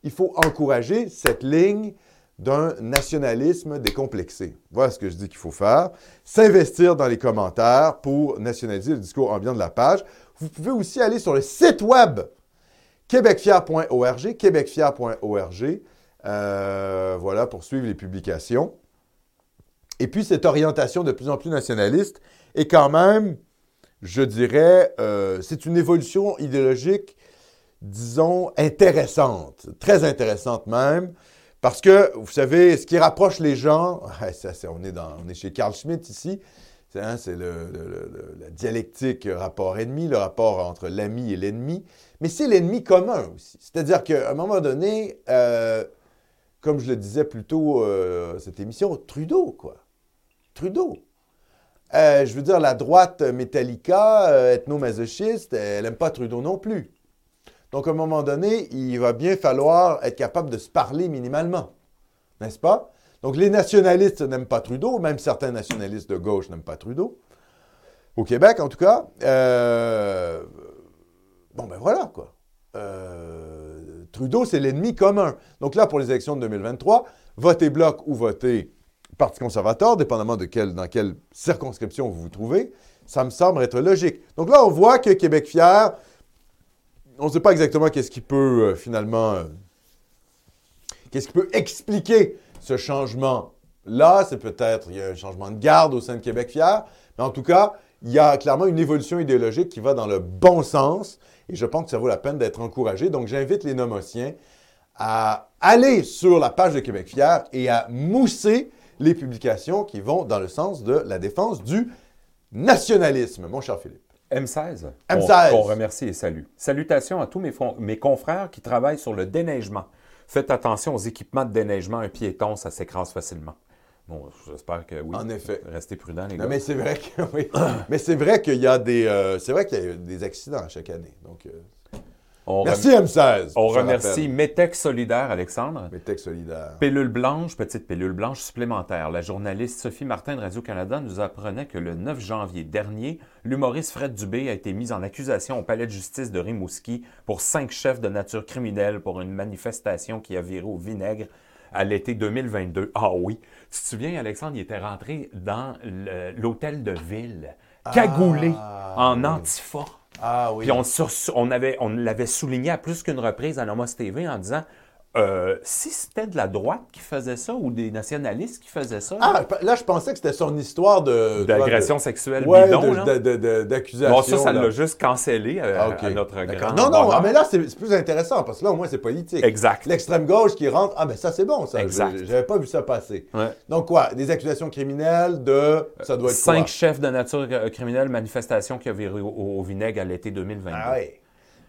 Il faut encourager cette ligne d'un nationalisme décomplexé. Voilà ce que je dis qu'il faut faire. S'investir dans les commentaires pour nationaliser le discours ambiant de la page. Vous pouvez aussi aller sur le site web québecfier.org, québecfier.org, euh, voilà, pour suivre les publications. Et puis, cette orientation de plus en plus nationaliste est quand même, je dirais, euh, c'est une évolution idéologique, disons, intéressante, très intéressante même. Parce que, vous savez, ce qui rapproche les gens, ça, est on est chez Carl Schmitt ici, c'est hein, la dialectique rapport-ennemi, le rapport entre l'ami et l'ennemi, mais c'est l'ennemi commun aussi. C'est-à-dire qu'à un moment donné, euh, comme je le disais plus tôt, euh, cette émission, Trudeau, quoi. Trudeau. Euh, je veux dire, la droite Metallica, euh, ethno-masochiste, elle n'aime pas Trudeau non plus. Donc, à un moment donné, il va bien falloir être capable de se parler minimalement. N'est-ce pas? Donc, les nationalistes n'aiment pas Trudeau, même certains nationalistes de gauche n'aiment pas Trudeau. Au Québec, en tout cas. Euh, Bon, ben voilà, quoi. Euh, Trudeau, c'est l'ennemi commun. Donc là, pour les élections de 2023, votez Bloc ou votez Parti conservateur, dépendamment de quelle, dans quelle circonscription vous vous trouvez, ça me semble être logique. Donc là, on voit que Québec fier, on ne sait pas exactement qu'est-ce qui peut euh, finalement, euh, expliquer ce changement-là. C'est peut-être, il y a un changement de garde au sein de Québec fier, mais en tout cas, il y a clairement une évolution idéologique qui va dans le bon sens et je pense que ça vaut la peine d'être encouragé. Donc, j'invite les nomotiens à aller sur la page de Québec fier et à mousser les publications qui vont dans le sens de la défense du nationalisme, mon cher Philippe. M16. M16. Qu'on qu'on remercie et salue. Salutations à tous mes, confrères qui travaillent sur le déneigement. Faites attention aux équipements de déneigement. Un piéton, ça s'écrase facilement. Bon, j'espère que oui. En effet. Restez prudents, les Non, gars. mais c'est vrai que oui. mais c'est vrai qu'il y a des euh, c'est vrai qu'il y a des accidents chaque année. Donc euh, On Merci M16. On remercie. Métec Solidaire, Alexandre. Métec solidaire. Pilule blanche, petite pilule blanche supplémentaire. La journaliste Sophie Martin de Radio-Canada nous apprenait que le 9 janvier dernier, l'humoriste Fred Dubé a été mis en accusation au palais de justice de Rimouski pour cinq chefs de nature criminelle pour une manifestation qui a viré au vinaigre à l'été 2022. Ah oui. Tu te souviens, Alexandre, il était rentré dans l'hôtel de ville, cagoulé, en oui. antifa. Ah oui. Puis on, sur- on, avait, on l'avait souligné à plus qu'une reprise à Nomos TV en disant euh, si c'était de la droite qui faisait ça ou des nationalistes qui faisaient ça, Ah, là, je pensais que c'était son histoire de... d'agression de- sexuelle Ouais, bidon, d'accusation. Bon, ça, ça l'a juste cancellé euh, Ah, à notre grand Non, non, ah, mais là, c'est plus intéressant parce que là, au moins, c'est politique. Exact. L'extrême gauche qui rentre, ah, ben ça, c'est bon, ça. Exact. Je- J'avais pas vu ça passer. Ouais. Donc, quoi Des accusations criminelles de. Ça doit être Cinq quoi? chefs de nature euh, criminelle, manifestation qui a viré au, au vinaigre à l'été 2022. Ah oui.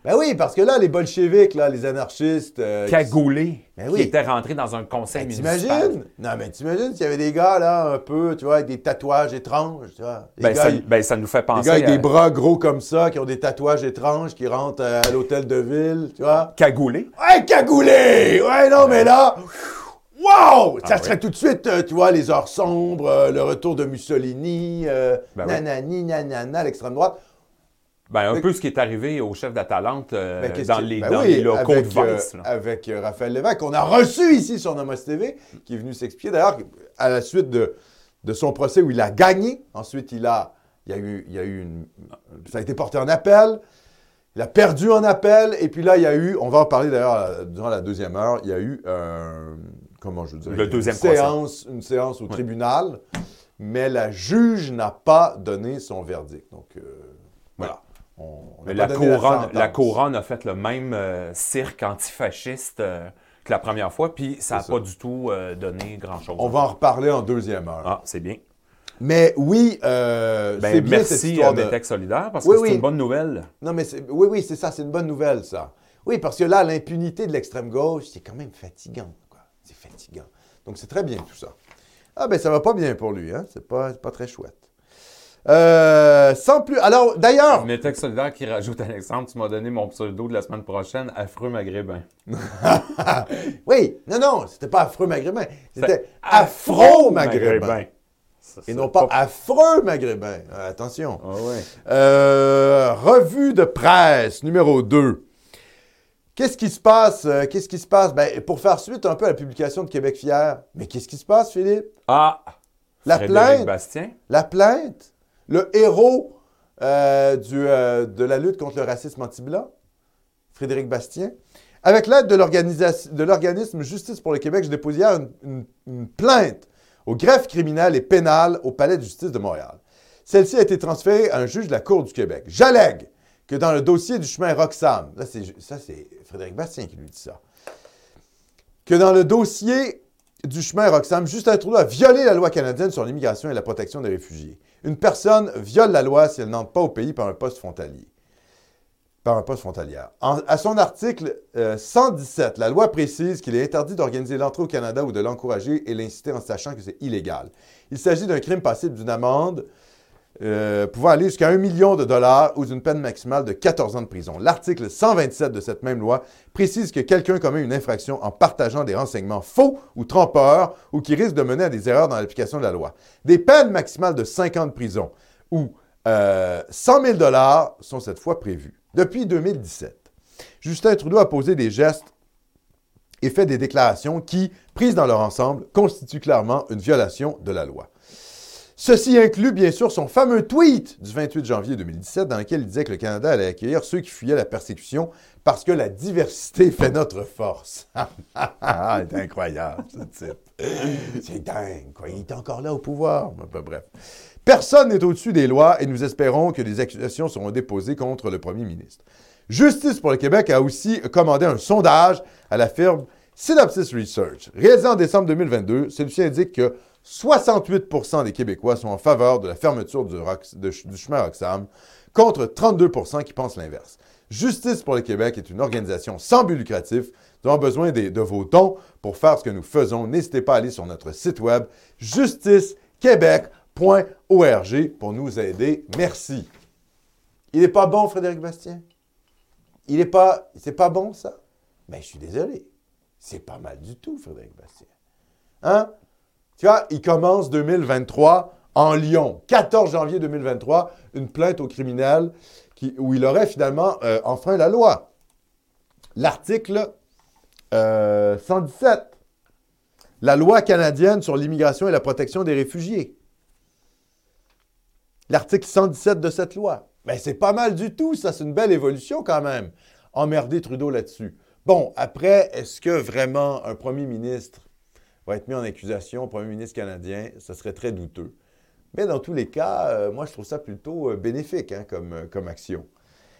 Ben oui, parce que là, les bolcheviks, là, les anarchistes. euh, qui- Cagoulé, Ben qui oui. était rentré dans un conseil Ben, municipal. T'imagines? Non, mais t'imagines s'il y avait des gars, là, un peu, tu vois, avec des tatouages étranges, tu vois. Des Ben, gars, ça, ils- ben, ça nous fait des penser gars avec à des bras gros comme ça, qui ont des tatouages étranges, qui rentrent à l'hôtel de ville, tu vois. cagoulé. Ouais, cagoulé! Ouais, non, mais là, wow! Ça Ah serait tout de suite, euh, tu vois, les heures sombres, euh, le retour de Mussolini, Ben oui. nanani, nanana, l'extrême droite. Ben, un peu ce qui est arrivé au chef d'Atalante euh, Ben, dans, les, ben dans oui, les locaux avec, de Vice. euh, là. avec euh, Raphaël Lévesque, qu'on a reçu ici sur Nomos TV, qui est venu s'expliquer. D'ailleurs, à la suite de, de son procès où il a gagné, ensuite il a, il a eu, il a eu une, ça a été porté en appel, il a perdu en appel, et puis là, il y a eu, on va en parler d'ailleurs euh, durant la deuxième heure, il y a eu, comment je dirais, Le deuxième une séance, une séance au tribunal, mais la juge n'a pas donné son verdict. Donc, voilà. On- on Mais n'a la couronne, sentence. la couronne a fait le même euh, cirque antifasciste euh, que la première fois, puis ça n'a pas du tout euh, donné grand-chose. On va en reparler en deuxième heure. Ah, c'est bien. Mais oui, euh, Ben, c'est bien cette merci histoire de... Solidaire, parce Oui, que c'est oui. une bonne nouvelle. Non, mais oui, oui, c'est ça, c'est une bonne nouvelle, ça. Oui, parce que là, l'impunité de l'extrême gauche, c'est quand même fatigant. C'est fatigant. Donc, c'est très bien tout ça. Ah, ben, ça va pas bien pour lui, hein. C'est pas, c'est pas très chouette. Euh, sans plus... Alors, d'ailleurs... Métec Solidaire qui rajoute, Alexandre, tu m'as donné mon pseudo de la semaine prochaine, affreux maghrébin. Oui, non, non, c'était pas affreux maghrébin. C'était afro-maghrébin. Ça, Et non pas affreux maghrébin. Euh, attention. Ah ouais. Euh, revue de presse numéro 2. Qu'est-ce qui se passe? euh, qu'est-ce qui se passe? Ben, pour faire suite un peu à la publication de Québec Fier. Mais qu'est-ce qui se passe, Philippe? Ah! La Frédéric plainte? Bastien. La plainte? Le héros euh, euh, de la lutte contre le racisme anti-blanc, Frédéric Bastien. Avec l'aide de l'organisme Justice pour le Québec, je dépose hier une, plainte au greffe criminel et pénal au Palais de justice de Montréal. Celle-ci a été transférée à un juge de la Cour du Québec. J'allègue que dans le dossier du chemin Roxham, là, ça, c'est Frédéric Bastien qui lui dit ça, que dans le dossier du chemin Roxham, Justin Trudeau a violé la loi canadienne sur l'immigration et la protection des réfugiés. Une personne viole la loi si elle n'entre pas au pays par un poste frontalier. Par un poste à son article euh, 117, la loi précise qu'il est interdit d'organiser l'entrée au Canada ou de l'encourager et l'inciter en sachant que c'est illégal. Il s'agit d'un crime passible d'une amende euh, pouvant aller jusqu'à 1 million de dollars ou d'une peine maximale de 14 ans de prison. L'article 127 de cette même loi précise que quelqu'un commet une infraction en partageant des renseignements faux ou trompeurs ou qui risque de mener à des erreurs dans l'application de la loi. Des peines maximales de 5 ans de prison ou euh, 100 000 dollars sont cette fois prévues. Depuis 2017, Justin Trudeau a posé des gestes et fait des déclarations qui, prises dans leur ensemble, constituent clairement une violation de la loi. Ceci inclut bien sûr son fameux tweet du 28 janvier 2017 dans lequel il disait que le Canada allait accueillir ceux qui fuyaient la persécution parce que la diversité fait notre force. C'est incroyable ce type. C'est dingue, quoi. Il est encore là au pouvoir. Enfin, bref. Personne n'est au-dessus des lois et nous espérons que des accusations seront déposées contre le premier ministre. Justice pour le Québec a aussi commandé un sondage à la firme Synopsis Research. Réalisé en décembre 2022, celui-ci indique que 68% des Québécois sont en faveur de la fermeture du, de- chemin Roxham, contre 32% qui pensent l'inverse. Justice pour le Québec est une organisation sans but lucratif. Nous avons besoin des- de vos dons pour faire ce que nous faisons. N'hésitez pas à aller sur notre site web justicequebec.org pour nous aider. Merci. Il n'est pas bon, Frédéric Bastien? il est pas, c'est pas bon ça? Mais je suis désolé. C'est pas mal du tout, Frédéric Bastien. Hein? Tu vois, il commence 2023 en Lyon. 14 janvier 2023, une plainte au criminel où il aurait finalement euh, enfreint la loi. L'article euh, 117, la loi canadienne sur l'immigration et la protection des réfugiés. L'article 117 de cette loi. Mais c'est pas mal du tout, ça, c'est une belle évolution quand même. Emmerder Trudeau là-dessus. Bon, après, est-ce que vraiment un premier ministre va être mis en accusation, premier ministre canadien? Ce serait très douteux. Mais dans tous les cas, euh, moi, je trouve ça plutôt euh, bénéfique hein, comme, euh, comme action.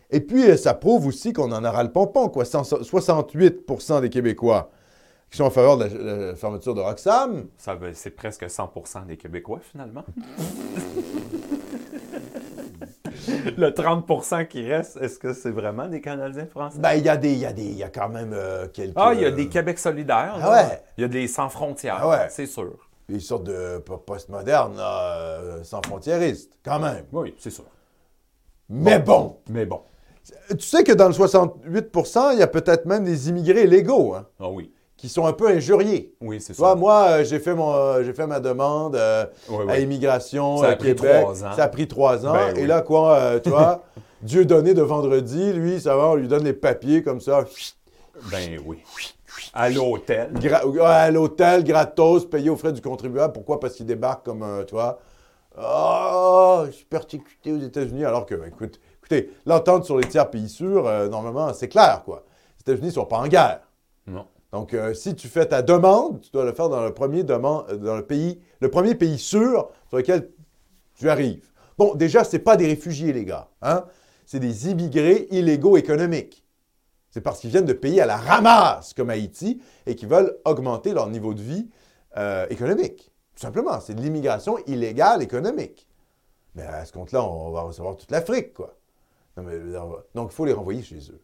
Et puis, ça prouve aussi qu'on en aura le pompon, quoi. 68% des Québécois qui sont en faveur de la, la fermeture de Roxham. Ça C'est presque 100% des Québécois, finalement. Le 30% qui reste, est-ce que c'est vraiment des Canadiens français? Ben, il y a des, il y a des, il y a quand même euh, quelques... Ah, il y a des Québec solidaires. Ah ouais. Il y a des sans frontières, Ah ouais. c'est sûr. Des sortes de po- postmodernes, euh, sans frontiéristes, quand même. Oui, c'est sûr. Mais bon, Mais bon. tu sais que dans le 68% il y a peut-être même des immigrés légaux hein, Ah oui. Qui sont un peu injuriés. Oui, c'est ça. moi, euh, j'ai fait, mon, euh, j'ai fait ma demande euh, Oui, à. Immigration Ça a à pris Québec. trois ans. Ça a pris trois ans. Ben Et oui. là, quoi, tu vois, Dieu donné de vendredi, lui, ça va, on lui donne les papiers comme ça. Ben oui. À l'hôtel. Gra- à l'hôtel, gratos, payé aux frais du contribuable. Pourquoi? Parce qu'il débarque comme, tu vois, oh, je suis persécuté aux États-Unis. Alors que, écoute, écoutez, l'entente sur les tiers pays sûrs, normalement, c'est clair, quoi. Les États-Unis ne sont pas en guerre. Non. Donc, euh, si tu fais ta demande, tu dois le faire dans le premier, euh, pays, sûr sur lequel tu arrives. Bon, déjà, ce pas des réfugiés, les gars. Hein? C'est des immigrés illégaux économiques. C'est parce qu'ils viennent de pays à la ramasse, comme Haïti, et qui veulent augmenter leur niveau de vie euh, économique. Tout simplement, c'est de l'immigration illégale économique. Mais à ce compte-là, on va recevoir toute l'Afrique, quoi. Donc, il faut les renvoyer chez eux.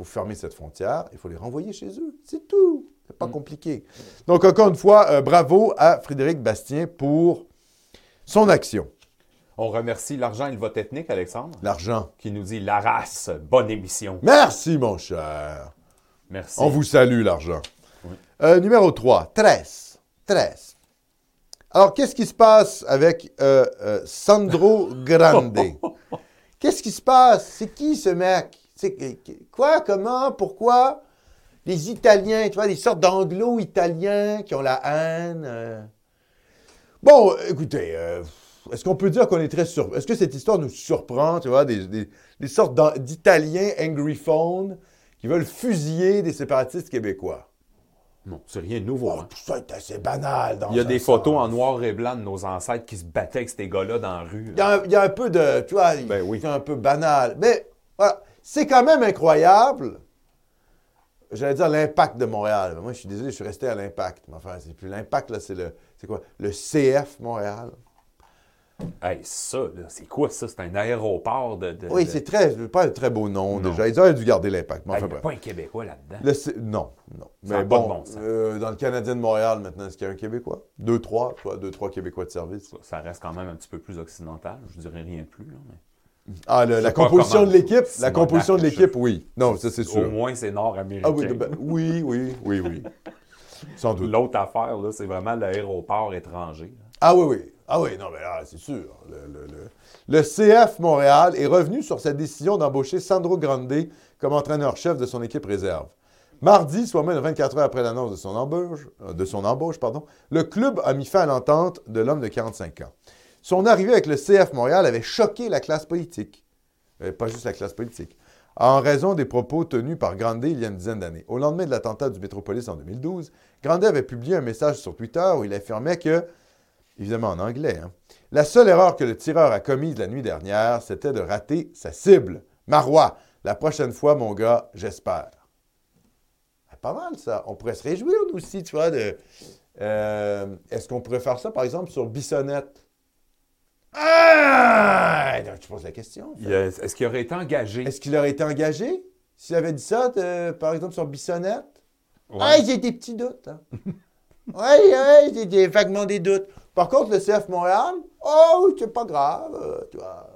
Il faut fermer cette frontière, il faut les renvoyer chez eux. C'est tout. C'est pas compliqué. Donc, encore une fois, euh, bravo à Frédéric Bastien pour son action. On remercie l'argent et le vote ethnique, Alexandre, L'argent. qui nous dit la race, bonne émission. Merci, mon cher. Merci. On vous salue, l'argent. Oui. Euh, numéro 3, 13. 13. Alors, qu'est-ce qui se passe avec euh, Sandro Grande? Qu'est-ce qui se passe? C'est qui ce mec? Quoi? Comment? Pourquoi? Les Italiens, tu vois, des sortes d'anglo-italiens qui ont la haine. euh. Bon, écoutez, euh, est-ce qu'on peut dire qu'on est très surpris? Est-ce que cette histoire nous surprend, tu vois, des, des- des sortes d'Italiens angry phone qui veulent fusiller des séparatistes québécois? Non, c'est rien de nouveau. Oh, hein. tout ça est assez banal. Dans Il y a des sens. photos en noir et blanc de nos ancêtres qui se battaient avec ces gars-là dans la rue. Il y, a un, il y a un peu de, tu vois, Ben oui. c'est un peu banal. Mais voilà, c'est quand même incroyable. J'allais dire l'impact de Montréal. Moi, je suis désolé, je suis resté à l'impact. Mais enfin, c'est plus l'impact, là, c'est le, c'est quoi? Le CF Montréal. Hey, ça, là, c'est quoi ça? C'est un aéroport de. de- Oui, de- c'est très, pas un très beau nom, Non. déjà. Ils auraient dû garder l'impact. Mais Hey, enfin, Il n'y a pas un Québécois là-dedans. C- non, non. Ça Mais bon, euh, dans le Canadien de Montréal, maintenant, est-ce qu'il y a un Québécois? Deux, trois, tu vois, deux, trois Québécois de service. Ça reste quand même un petit peu plus occidental. Je dirais rien de plus. là, mais- Ah, le- la composition de l'équipe, la composition de l'équipe, oui. Non, ça, c'est Au sûr. moins, c'est nord-américain. Ah oui, ben, oui, oui, oui, oui. Sans doute. L'autre affaire, là, c'est vraiment l'aéroport étranger. là. Ah oui, oui. Ah oui, non, mais là, c'est sûr. Le, le- le- le CF Montréal est revenu sur sa décision d'embaucher Sandro Grande comme entraîneur-chef de son équipe réserve. Mardi, soit moins de 24 heures après l'annonce de son embauche, euh, de son embauche pardon, le club a mis fin à l'entente de l'homme de 45 ans. Son arrivée avec le CF Montréal avait choqué la classe politique. Euh, pas juste la classe politique. En raison des propos tenus par Grande il y a une dizaine d'années. Au lendemain de l'attentat du Métropolis en 2012, Grande avait publié un message sur Twitter où il affirmait que, évidemment en anglais, hein, la seule erreur que le tireur a commise la nuit dernière, c'était de rater sa cible. Marois, la prochaine fois, mon gars, j'espère. Ah, Pas mal, ça. On pourrait se réjouir, nous aussi, tu vois, de... euh, Est-ce qu'on pourrait faire ça, par exemple, sur Bissonnette? Ah! Tu poses la question. Est-ce qu'il aurait été engagé? Est-ce qu'il aurait été engagé? S'il avait dit ça, par exemple, sur Bissonnette? Ouais. Ah, j'ai des petits doutes. Hein. oui, oui, j'ai des, vaguement des doutes. Par contre, le CF Montréal, oh, c'est pas grave, euh, tu vois.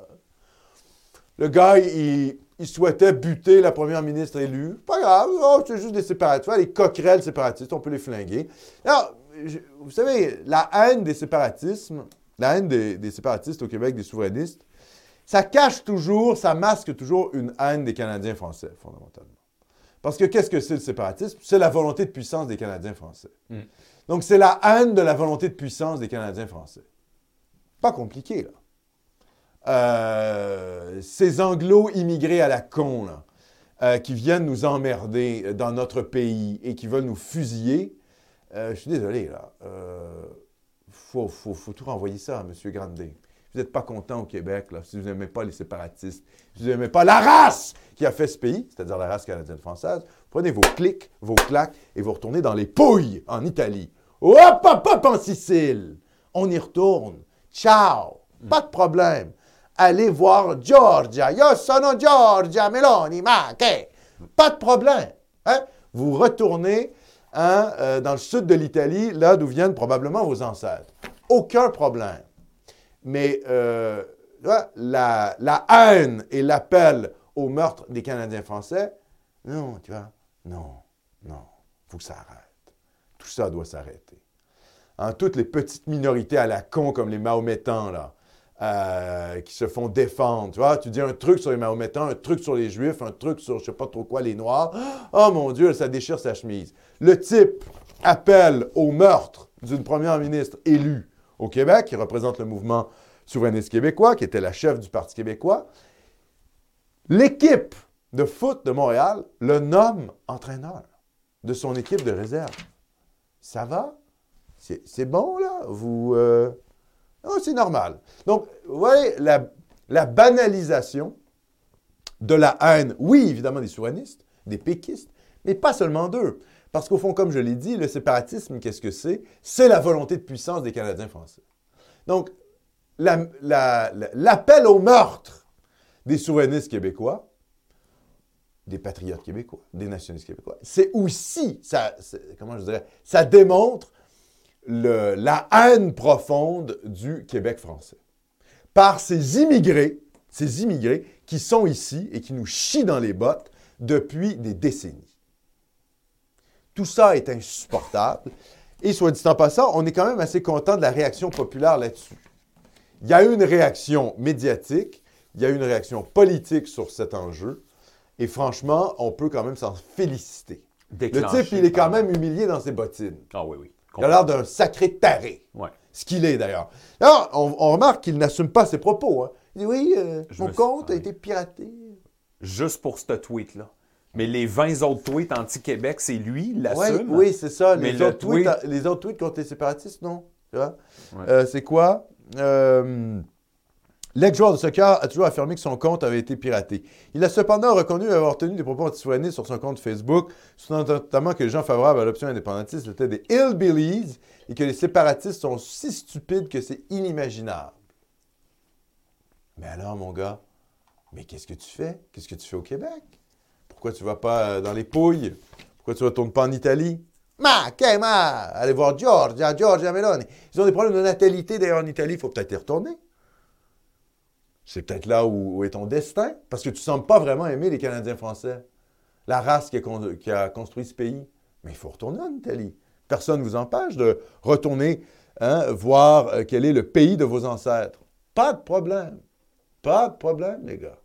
Le gars, il, ils souhaitaient buter la première ministre élue. Pas grave, oh, c'est juste des séparatistes. Les coquerelles séparatistes, on peut les flinguer. Alors, je- vous savez, la haine des séparatismes, la haine des, des séparatistes au Québec, des souverainistes, ça cache toujours, ça masque toujours une haine des Canadiens français, fondamentalement. Parce que qu'est-ce que c'est le séparatisme? C'est la volonté de puissance des Canadiens français. Mm. Donc, c'est la haine de la volonté de puissance des Canadiens français. Pas compliqué, là. Euh, ces anglo-immigrés à la con, là, euh, qui viennent nous emmerder dans notre pays et qui veulent nous fusiller, euh, je suis désolé, là. Faut, faut, faut tout renvoyer ça à M. Grandet. Vous n'êtes pas content au Québec, là, si vous n'aimez pas les séparatistes, si vous n'aimez pas la race qui a fait ce pays, c'est-à-dire la race canadienne-française, prenez vos clics, vos claques et vous retournez dans les Pouilles, en Italie. Hop, hop, hop, en Sicile. On y retourne. Ciao. Pas de problème. Allez voir Georgia. Io sono Georgia Meloni, ma che? Pas de problème. Hein? Vous retournez hein, euh, dans le sud de l'Italie, là d'où viennent probablement vos ancêtres. Aucun problème. Mais euh, la, haine et l'appel au meurtre des Canadiens français, non, tu vois, non, non, faut que ça arrête. Tout ça doit s'arrêter. Hein, toutes les petites minorités à la con, comme les Mahométans, là, euh, qui se font défendre. Tu vois, tu dis un truc sur les Mahométans, un truc sur les Juifs, un truc sur je sais pas trop quoi, les Noirs. Oh mon Dieu, ça déchire sa chemise. Le type appelle au meurtre d'une première ministre élue au Québec, qui représente le mouvement souverainiste québécois, qui était la chef du Parti québécois. L'équipe de foot de Montréal le nomme entraîneur de son équipe de réserve. Ça va? C'est c'est bon, là? Vous. euh, Non, c'est normal. Donc, vous voyez, la, banalisation de la haine, oui, évidemment, des souverainistes, des péquistes, mais pas seulement d'eux. Parce qu'au fond, comme je l'ai dit, le séparatisme, qu'est-ce que c'est? C'est la volonté de puissance des Canadiens français. Donc, la- la- la- l'appel au meurtre des souverainistes québécois, des patriotes québécois, des nationalistes québécois, c'est aussi, ça, comment je dirais, ça démontre le- la haine profonde du Québec français. Par ces immigrés, ces immigrés qui sont ici et qui nous chient dans les bottes depuis des décennies. Tout ça est insupportable. Et soit dit en passant, on est quand même assez content de la réaction populaire là-dessus. Il y a eu une réaction médiatique, il y a eu une réaction politique sur cet enjeu. Et franchement, on peut quand même s'en féliciter. Le type, il est quand même humilié dans ses bottines. Ah oui, oui. Il a l'air d'un sacré taré. Ouais. Ce qu'il est d'ailleurs. Alors, on, on remarque qu'il n'assume pas ses propos. hein. Il dit oui, euh, mon suis- compte a été piraté. Juste pour ce tweet-là. Mais les 20 autres tweets anti-Québec, c'est lui, il Ouais, l'assume. oui, c'est ça. Mais Les le autres, tweets, tweet- les autres tweets contre les séparatistes, non. Tu vois? Ouais. Euh, c'est quoi? Euh, L'ex-joueur de soccer a toujours affirmé que son compte avait été piraté. Il a cependant reconnu avoir tenu des propos anti sur son compte Facebook, soutenant notamment que les gens favorables à l'option indépendantiste étaient des hillbillies et que les séparatistes sont si stupides que c'est inimaginable. Mais alors, mon gars, mais qu'est-ce que tu fais? Qu'est-ce que tu fais au Québec? Pourquoi tu vas pas euh, dans les Pouilles? Pourquoi tu ne retournes pas en Italie? Ma, que ma! Allez voir Giorgia, Giorgia Meloni. Ils ont des problèmes de natalité d'ailleurs en Italie, il faut peut-être y retourner. C'est peut-être là où, où est ton destin, parce que tu ne sembles pas vraiment aimer les Canadiens français, la race qui a, con- qui a construit ce pays. Mais il faut retourner en Italie. Personne ne vous empêche de retourner hein, voir euh, quel est le pays de vos ancêtres. Pas de problème. Pas de problème, les gars.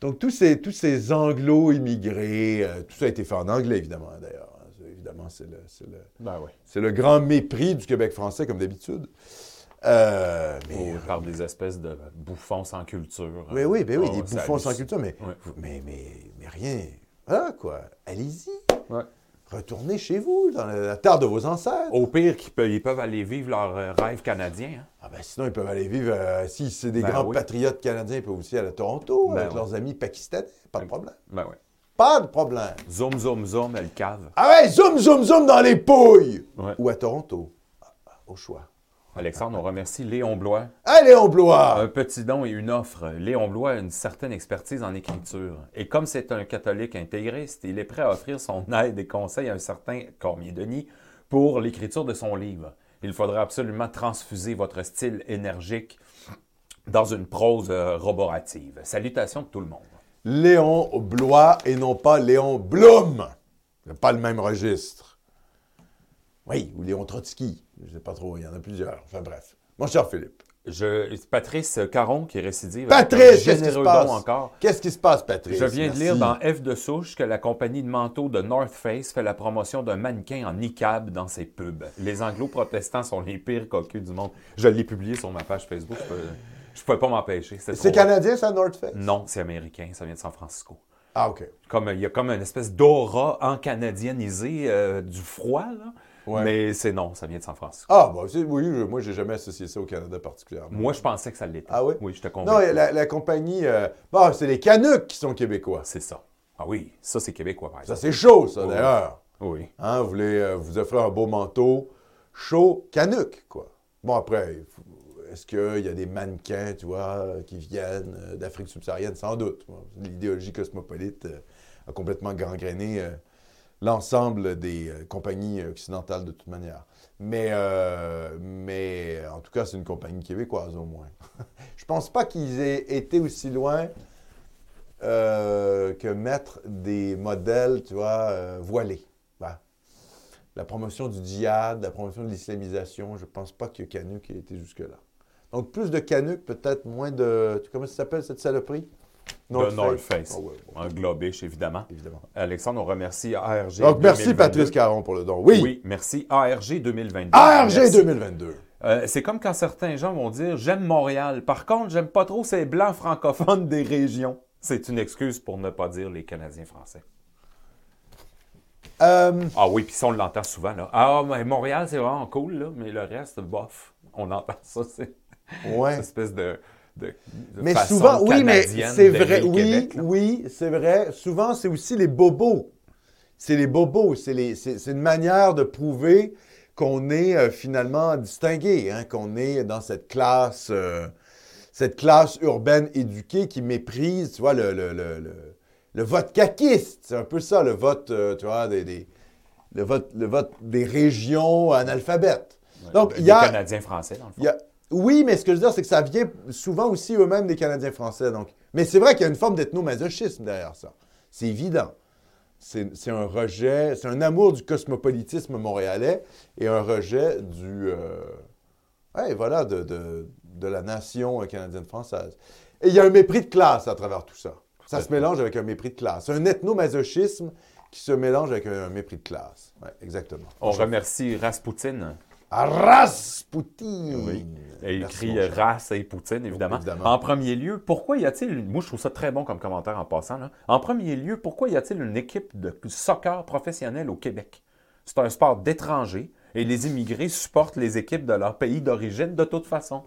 Donc, tous ces, tous ces anglo-immigrés, euh, tout ça a été fait en anglais, évidemment, d'ailleurs. hein. Évidemment, c'est le, c'est le- Ben oui. c'est le grand mépris du Québec français, comme d'habitude. Euh, mais, Ou par des espèces de bouffons sans culture. oui, oui, ben oui, Oh, des bouffons sans culture, mais, Ouais. mais, mais, mais rien. Voilà, quoi? Allez-y. Ouais. Retournez chez vous, dans la, terre de vos ancêtres. Au pire, qu'ils peuvent, ils peuvent aller vivre leur euh, rêve canadien. hein. Ah ben sinon, ils peuvent aller vivre, euh, si c'est des Ben grands oui. patriotes canadiens, ils peuvent aussi aller à Toronto Ben avec oui. leurs amis pakistanais. Pas de problème. Ben oui. Pas de problème. Zoom, zoom, zoom, elle cave. Ah ouais, zoom, zoom, zoom dans les pouilles! Ouais. Ou à Toronto. Ah, ah, Au choix. Alexandre, on remercie Léon Blois. Allez, on bloie! Un petit don et une offre. Léon Blois a une certaine expertise en écriture. Et comme c'est un catholique intégriste, il est prêt à offrir son aide et conseils à un certain Cormier Denis pour l'écriture de son livre. Il faudra absolument transfuser votre style énergique dans une prose euh, roborative. Salutations de tout le monde. Léon Blois et non pas Léon Blum. Pas le même registre. Oui, ou Léon Trotsky. Je sais pas trop, il y en a plusieurs. Enfin bref. Mon cher Philippe. Je, Patrice Caron qui récidive. Patrice, qu'est-ce qui se généreux passe? encore. Qu'est-ce qui se passe, Patrice? Je viens de lire dans F de souche que la compagnie de manteaux de North Face fait la promotion d'un mannequin en niqab dans ses pubs. Les anglo-protestants sont les pires cocus du monde. Je l'ai publié sur ma page Facebook. Je peux- Je pouvais pas m'empêcher. C'est canadien, ça, North Face? Non, c'est américain. Ça vient de San Francisco. Ah, OK. Comme, il y a comme une espèce d'aura en canadienisé euh, du froid, là. Ouais. Mais c'est non, ça vient de San Francisco. Ah, bah, c'est- oui, je- moi, j'ai jamais associé ça au Canada particulièrement. Moi, je pensais que ça l'était. Ah oui? Oui, je te Non, convainc. la, la compagnie. euh, Bon, c'est les Canucks qui sont québécois. C'est ça. Ah oui, ça, c'est québécois, par Ça, exemple. c'est chaud, ça, d'ailleurs. Oui. Hein, vous voulez euh, vous offrir un beau manteau chaud, Canuck, quoi. Bon, après, il faut- est-ce qu'il y a des mannequins, tu vois, qui viennent euh, d'Afrique subsaharienne? Sans doute. Bon, L'idéologie cosmopolite euh, a complètement gangréné euh, l'ensemble des euh, compagnies occidentales de toute manière. Mais, euh, mais en tout cas, c'est une compagnie québécoise au moins. Je pense pas qu'ils aient été aussi loin euh, que mettre des modèles, tu vois, euh, voilés. Ben, la promotion du djihad, la promotion de l'islamisation, je pense pas que Canuck ait été jusque-là. Donc, plus de Canuck, peut-être moins de... Comment ça s'appelle, cette saloperie? De North Face. Ah ouais, Un globish, évidemment. évidemment. Alexandre, on remercie ARG. Donc, merci 2022. Patrice Caron pour le don. Oui, Oui, merci ARG 2022. ARG Merci. 2022. Euh, c'est comme quand certains gens vont dire j'aime Montréal. Par contre, j'aime pas trop ces blancs francophones des régions. C'est une excuse pour ne pas dire les Canadiens français. Euh, Ah oui, puis ça, on l'entend souvent. Là. Ah, mais Montréal, c'est vraiment cool, là, mais le reste, bof. On entend ça, c'est ouais. une espèce de. De- de Mais façon souvent, oui, mais c'est vrai, oui, Québec, oui, c'est vrai. Souvent, c'est aussi les bobos. C'est les bobos, c'est une manière de prouver qu'on est euh, finalement distingué, hein, qu'on est dans cette classe, euh, cette classe urbaine éduquée qui méprise, tu vois, le, le, le, le- le vote caquiste. C'est un peu ça, le vote, euh, tu vois, des, des- le, vote, le vote des régions analphabètes. Donc, il y a... Canadiens français, dans le fond. Oui, mais ce que je veux dire, c'est que ça vient souvent aussi eux-mêmes des Canadiens français. Donc... Mais c'est vrai qu'il y a une forme d'ethnomasochisme derrière ça. C'est évident. C'est un rejet, c'est un amour du cosmopolitisme montréalais et un rejet du. euh, voilà, de, de- la nation canadienne-française. Et il y a un mépris de classe à travers tout ça. Ça se mélange avec un mépris de classe. Un ethnomasochisme qui se mélange avec un, mépris de classe. Exactement. On remercie Rasputin. Rasputin. Oui. Et mon cher. race et Poutine, évidemment. Évidemment. En premier lieu, pourquoi y a-t-il, une- moi je trouve ça très bon comme commentaire en passant, là. en premier lieu, pourquoi y a-t-il une équipe de soccer professionnelle au Québec? C'est un sport d'étrangers et les immigrés supportent les équipes de leur pays d'origine de toute façon.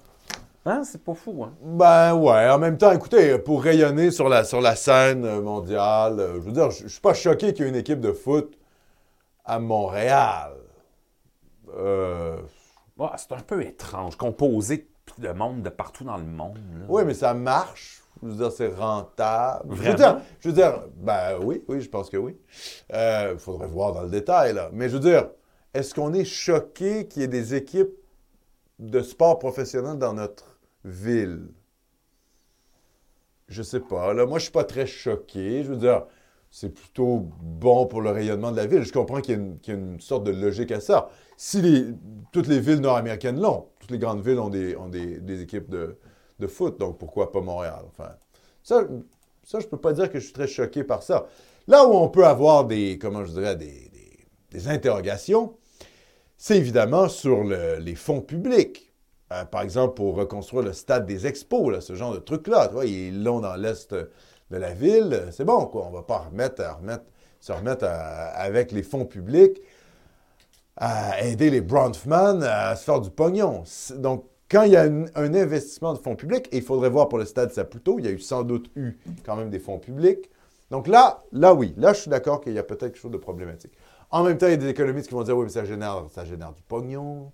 Hein? C'est pas fou, hein? Ben ouais, en même temps, écoutez, pour rayonner sur la, sur la scène mondiale, je veux dire, je je suis pas choqué qu'il y ait une équipe de foot à Montréal. Euh, c'est un peu étrange, composé de monde de partout dans le monde. là. oui, mais ça marche. Je veux dire, c'est rentable. Je veux Vraiment? dire, je veux dire, ben oui, oui, je pense que oui. Il faudrait voir dans le détail, là. Mais je veux dire, est-ce qu'on est choqué qu'il y ait des équipes de sport professionnel dans notre ville? Je sais pas. Là, moi, je suis pas très choqué. Je veux dire, c'est plutôt bon pour le rayonnement de la ville. Je comprends qu'il y, y a une sorte de logique à ça. Si les, toutes les villes nord-américaines l'ont, toutes les grandes villes ont des, ont des, équipes de, de foot, donc pourquoi pas Montréal? Enfin, ça, ça, je peux pas dire que je suis très choqué par ça. Là où on peut avoir des, comment je dirais, des, des- interrogations, c'est évidemment sur le- les fonds publics. Euh, par exemple, pour reconstruire le stade des expos, ce genre de truc-là. Tu vois, il est long dans l'est de la ville. C'est bon, quoi. On va pas se remettre avec les fonds publics à aider les Bronfman à se faire du pognon. Donc, quand il y a un, un investissement de fonds publics, et il faudrait voir pour le stade Saputo, il y a eu sans doute eu quand même des fonds publics. Donc là, là oui, là je suis d'accord qu'il y a peut-être quelque chose de problématique. En même temps, il y a des économistes qui vont dire oui, mais ça génère, ça génère du pognon,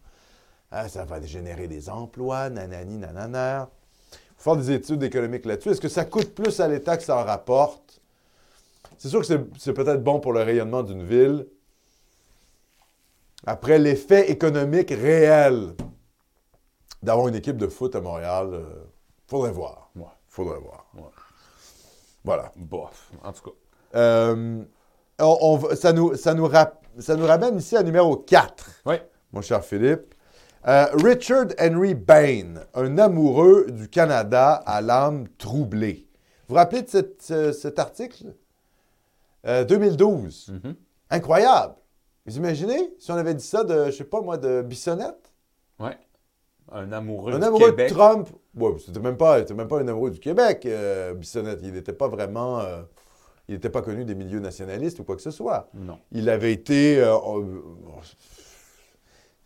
hein, ça va générer des emplois, nanani, nanana. Faire des études économiques là-dessus. Est-ce que ça coûte plus à l'État que ça en rapporte? C'est sûr que c'est- peut-être bon pour le rayonnement d'une ville. Après, l'effet économique réel d'avoir une équipe de foot à Montréal, il faudrait voir. Ouais. Faudrait voir. Ouais. Voilà. Bof, en tout cas. Euh, on- on va- ça, nous, ça, nous rap- ça nous ramène ici à numéro 4, Oui. mon cher Philippe. Euh, Richard Henry Bain, un amoureux du Canada à l'âme troublée. Vous vous rappelez de cette- cet article? Euh, 2012. Mhm. Incroyable. Vous imaginez si on avait dit ça de, je sais pas moi, de Bissonnette? Ouais. Un amoureux Un du amoureux Québec. de Trump. Ouais, c'était même pas, même pas un amoureux du Québec, euh, Bissonnette. Il n'était pas vraiment, euh, il n'était pas connu des milieux nationalistes ou quoi que ce soit. Non. Il avait été, euh, euh,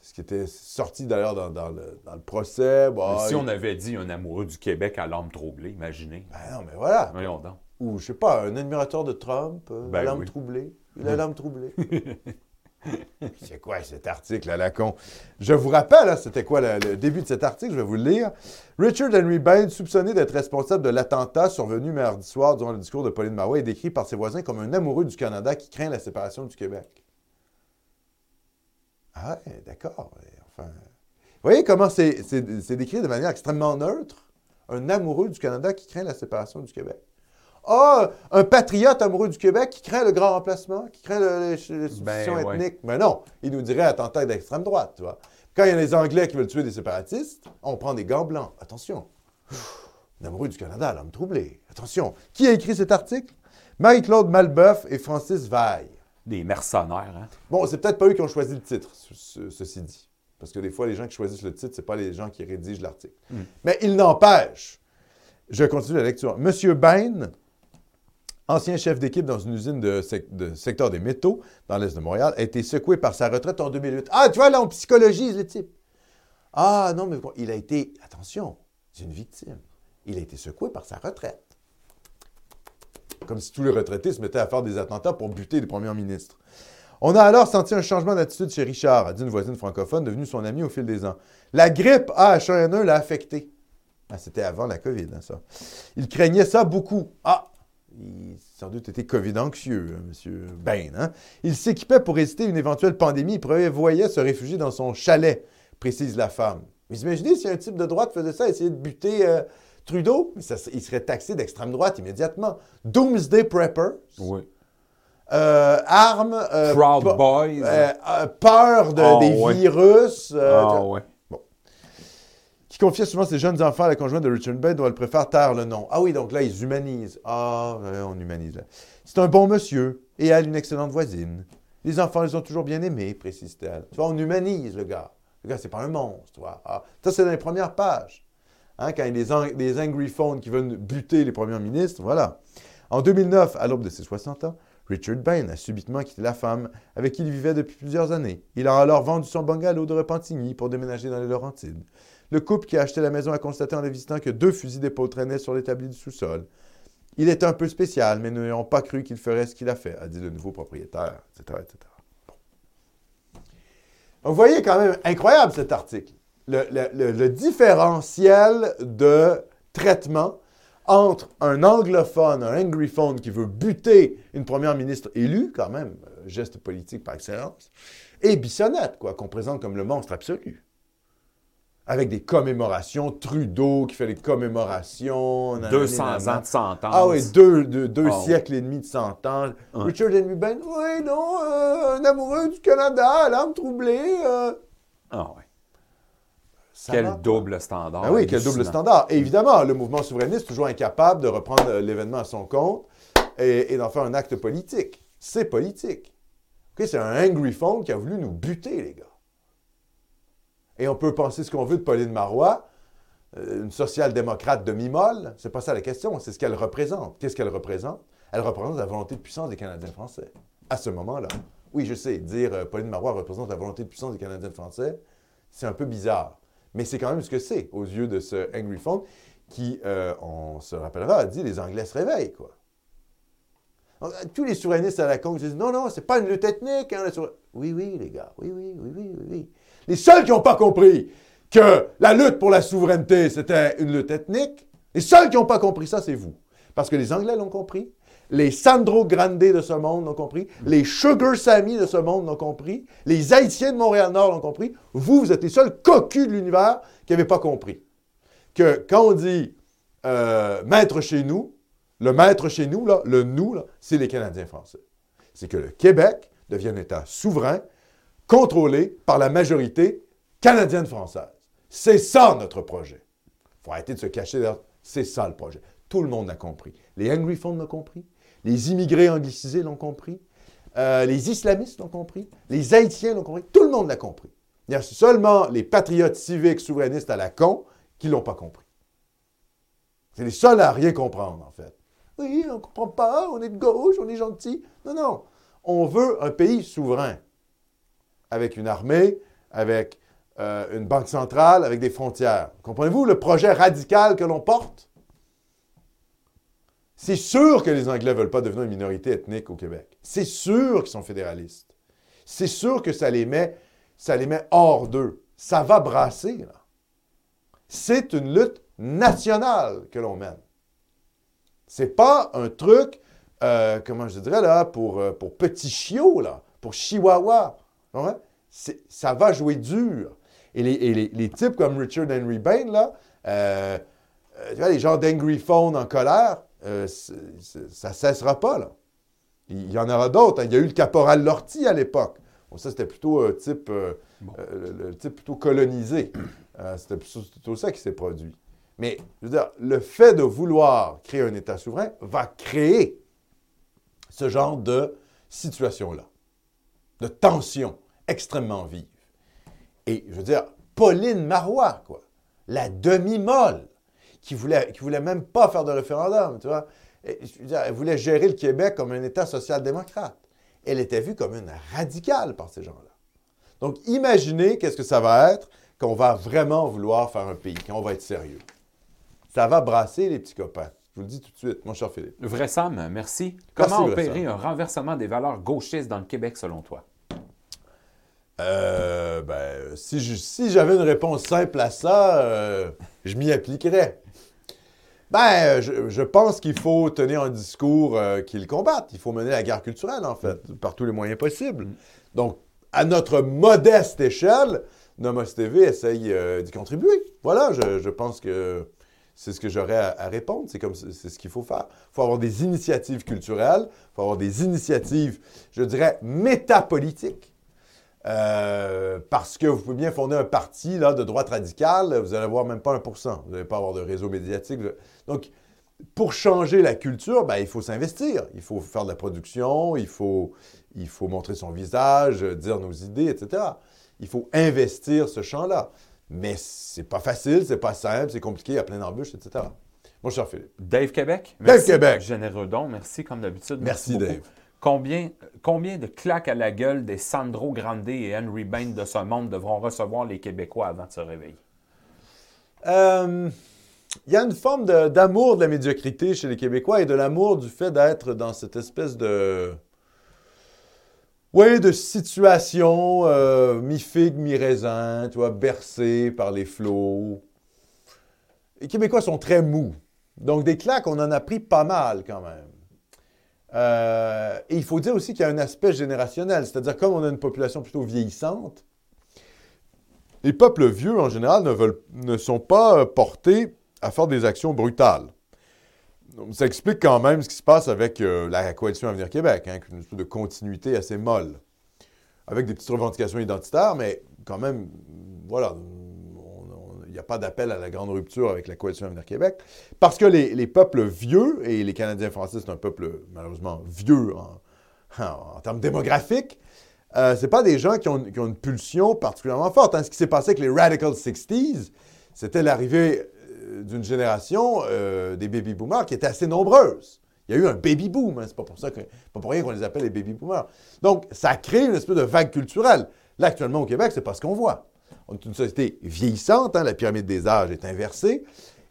ce qui était sorti d'ailleurs dans, dans le, dans le procès. Mais si il- on avait dit un amoureux du Québec à l'âme troublée, imaginez. Ben non, mais voilà. Voyons donc. Ou je sais pas, un admirateur de Trump, euh, Ben l'âme oui. troublée. Il a l'âme troublée. C'est quoi cet article à la con? Je vous rappelle, hein, c'était quoi le, le début de cet article, je vais vous le lire. Richard Henry Bain, soupçonné d'être responsable de l'attentat survenu mardi soir durant le discours de Pauline Marois, est décrit par ses voisins comme un amoureux du Canada qui craint la séparation du Québec. Ah ouais, d'accord. Enfin, vous voyez comment c'est décrit de manière extrêmement neutre? Un amoureux du Canada qui craint la séparation du Québec. Ah, un patriote amoureux du Québec qui craint le grand remplacement, qui craint le- les, les substitutions Ben, ouais. ethniques. Mais non, il nous dirait attentat d'extrême droite, tu vois. Quand il y a les Anglais qui veulent tuer des séparatistes, on prend des gants blancs. Attention. Un amoureux du Canada, l'homme troublé. Attention. Qui a écrit cet article? Marie-Claude Malbeuf et Francis Vaille. Des mercenaires, hein? Bon, c'est peut-être pas eux qui ont choisi le titre, ce- ce- ceci dit. Parce que des fois, les gens qui choisissent le titre, c'est pas les gens qui rédigent l'article. Mais il n'empêche, je continue la lecture. Monsieur Bain, ancien chef d'équipe dans une usine de, sec- de secteur des métaux dans l'est de Montréal, a été secoué par sa retraite en 2008. Ah, tu vois, là, on psychologise le type. Ah, non, mais il a été, attention, c'est une victime. Il a été secoué par sa retraite. Comme si tous les retraités se mettaient à faire des attentats pour buter les premiers ministres. On a alors senti un changement d'attitude chez Richard, a dit une voisine francophone devenue son amie au fil des ans. La grippe H1N1 l'a affecté. Ah, c'était avant la COVID, hein, ça. Il craignait ça beaucoup. Ah, il sans doute été COVID anxieux, M. Bain. hein. Il s'équipait pour résister à une éventuelle pandémie et prévoyait se réfugier dans son chalet, précise la femme. Vous imaginez si un type de droite faisait ça, essayer de buter euh, Trudeau? Ça- il serait taxé d'extrême droite immédiatement. Doomsday Prepper, Oui. euh, armes, euh, Proud Boys. euh, euh, peur de- Ah, des ouais. virus. ah, tu- ouais. qui confiait souvent ses jeunes enfants à la conjointe de Richard Bain dont elle préfère taire le nom. Ah oui, donc là, ils humanisent. Ah, on humanise. là. C'est un bon monsieur et elle une excellente voisine. Les enfants les ont toujours bien aimés, précise-t-elle. Tu vois, on humanise le gars. Le gars, c'est pas un monstre, tu vois. Ah, ça, c'est dans les premières pages. Hein, quand il y a des, ang- des angry phones qui veulent buter les premiers ministres, voilà. En 2009, à l'aube de ses 60 ans, Richard Bain a subitement quitté la femme avec qui il vivait depuis plusieurs années. Il a alors vendu son bungalow de Repentigny pour déménager dans les Laurentides. Le couple qui a acheté la maison a constaté en les visitant que deux fusils d'épaule traînaient sur l'établi du sous-sol. Il est un peu spécial, mais nous pas cru qu'il ferait ce qu'il a fait, a dit le nouveau propriétaire, etc. etc. Bon. Vous voyez quand même, incroyable cet article. Le, le- le- différentiel de traitement entre un anglophone, un angryphone qui veut buter une première ministre élue, quand même, euh, geste politique par excellence, et Bissonnette, quoi, qu'on présente comme le monstre absolu. Avec des commémorations, Trudeau qui fait des commémorations. nanani, 200 nanana. ans de sentence. Ah oui, deux, deux, deux ouais. siècles et demi de sentence. Ouais. Richard Henry Bain, oui, non, euh, un amoureux du Canada, l'âme troublée. euh, Ah, ouais. Ça Quel va double standard. Ah oui, quel double standard. Et évidemment, le mouvement souverainiste est toujours incapable de reprendre l'événement à son compte et, et d'en faire un acte politique. C'est politique. C'est un angry phone qui a voulu nous buter, les gars. Et on peut penser ce qu'on veut de Pauline Marois, euh, une social-démocrate demi-molle. C'est pas ça la question, c'est ce qu'elle représente. Qu'est-ce qu'elle représente? Elle représente la volonté de puissance des Canadiens français. À ce moment-là. Oui, je sais, dire euh, Pauline Marois représente la volonté de puissance des Canadiens français, c'est un peu bizarre. Mais c'est quand même ce que c'est aux yeux de ce Angry Phone qui, euh, on se rappellera, a dit les Anglais se réveillent, quoi. Tous les souverainistes à la con disent non, non, c'est pas une lutte ethnique. hein, Oui, oui, les gars, oui, oui, oui, oui, oui. Les seuls qui n'ont pas compris que la lutte pour la souveraineté, c'était une lutte ethnique, les seuls qui n'ont pas compris ça, c'est vous. Parce que les Anglais l'ont compris, les Sandro Grande de ce monde l'ont compris, les Sugar Sammy de ce monde l'ont compris, les Haïtiens de Montréal-Nord l'ont compris. Vous, vous êtes les seuls cocus de l'univers qui n'avaient pas compris. Que quand on dit euh, maître chez nous, le maître chez nous, le nous, c'est les Canadiens français. C'est que le Québec devienne un État souverain, contrôlé par la majorité canadienne-française. C'est ça notre projet. Il faut arrêter de se cacher derrière. C'est ça le projet. Tout le monde l'a compris. Les anglophones l'ont compris. Les immigrés anglicisés l'ont compris. Euh, les islamistes l'ont compris. Les Haïtiens l'ont compris. Tout le monde l'a compris. Il seulement les patriotes civiques souverainistes à la con qui ne l'ont pas compris. C'est les seuls à rien comprendre, en fait. Oui, on ne comprend pas, on est de gauche, on est gentil. Non, non. On veut un pays souverain, avec une armée, avec euh, une banque centrale, avec des frontières. Comprenez-vous le projet radical que l'on porte? C'est sûr que les Anglais ne veulent pas devenir une minorité ethnique au Québec. C'est sûr qu'ils sont fédéralistes. C'est sûr que ça les met, ça les met hors d'eux. Ça va brasser. C'est une lutte nationale que l'on mène. C'est pas un truc, euh, comment je dirais là, pour, euh, pour petits chiots, pour chihuahua. Ça va jouer dur. Et les, types comme Richard Henry Bain, là, euh, tu vois, les gens d'Angry Phone en colère, ça ne cessera pas, là. Il y en aura d'autres. Hein. Il y a eu le caporal Lortie à l'époque. Bon, ça, c'était plutôt un type, le, type plutôt colonisé. c'était plutôt ça qui s'est produit. Mais, je veux dire, le fait de vouloir créer un État souverain va créer ce genre de situation-là, de tension extrêmement vive. Et, je veux dire, Pauline Marois, quoi, la demi-molle, qui voulait, qui voulait même pas faire de référendum, tu vois. elle voulait gérer le Québec comme un État social-démocrate. Elle était vue comme une radicale par ces gens-là. Donc, imaginez qu'est-ce que ça va être quand on va vraiment vouloir faire un pays, quand on va être sérieux. Ça va brasser les petits copains. Je vous le dis tout de suite, mon cher Philippe. Le vrai Sam, merci. Comment opérer un renversement des valeurs gauchistes dans le Québec selon toi? Euh, ben, si, j'avais une réponse simple à ça, euh, je m'y appliquerais. Ben, je, pense qu'il faut tenir un discours euh, qui le combatte. Il faut mener la guerre culturelle, en fait, par tous les moyens possibles. Donc, à notre modeste échelle, Nomos TV essaye d'y contribuer. Voilà, je pense que c'est ce que j'aurais à, répondre. C'est comme c'est ce qu'il faut faire. Il faut avoir des initiatives culturelles, il faut avoir des initiatives, je dirais, métapolitiques. Euh, parce que vous pouvez bien fonder un parti là, de droite radicale, vous allez avoir même pas 1% Vous n'allez pas avoir de réseau médiatique. Donc, pour changer la culture, ben, il faut s'investir. Il faut faire de la production, il faut, il faut montrer son visage, dire nos idées, etc. Il faut investir ce champ-là. Mais c'est pas facile, c'est pas simple, c'est compliqué, il y a plein d'embûches, etc. Mon cher Philippe. Dave Québec. Dave Québec. Généreux don, merci comme d'habitude. Merci, Dave. Combien, de claques à la gueule des Sandro Grande et Henry Bain de ce monde devront recevoir les Québécois avant de se réveiller? Euh, il y a une forme d'amour de, la médiocrité chez les Québécois et de l'amour du fait d'être dans cette espèce de de situation euh, mi-figue, mi-raisin, tu bercé par les flots. Les Québécois sont très mous. Donc, des claques, on en a pris pas mal quand même. Euh, et il faut dire aussi qu'il y a un aspect générationnel, c'est-à-dire comme on a une population plutôt vieillissante, les peuples vieux en général ne, sont pas portés à faire des actions brutales. Ça explique quand même ce qui se passe avec euh, la coalition Avenir Québec, hein, une sorte de continuité assez molle, avec des petites revendications identitaires, mais quand même, voilà, il n'y a pas d'appel à la grande rupture avec la coalition Avenir Québec, parce que les, peuples vieux, et les Canadiens français, c'est un peuple malheureusement vieux en, termes démographiques, euh, ce pas des gens qui ont, une pulsion particulièrement forte. Hein. Ce qui s'est passé avec les Radical 60s, c'était l'arrivée d'une génération euh, des baby boomers qui était assez nombreuse. Il y a eu un baby boom, hein, c'est pas pour ça rien qu'on les appelle les baby boomers. Donc, ça a créé une espèce de vague culturelle. Là, actuellement, au Québec, c'est pas ce qu'on voit. On est une société vieillissante, hein, la pyramide des âges est inversée,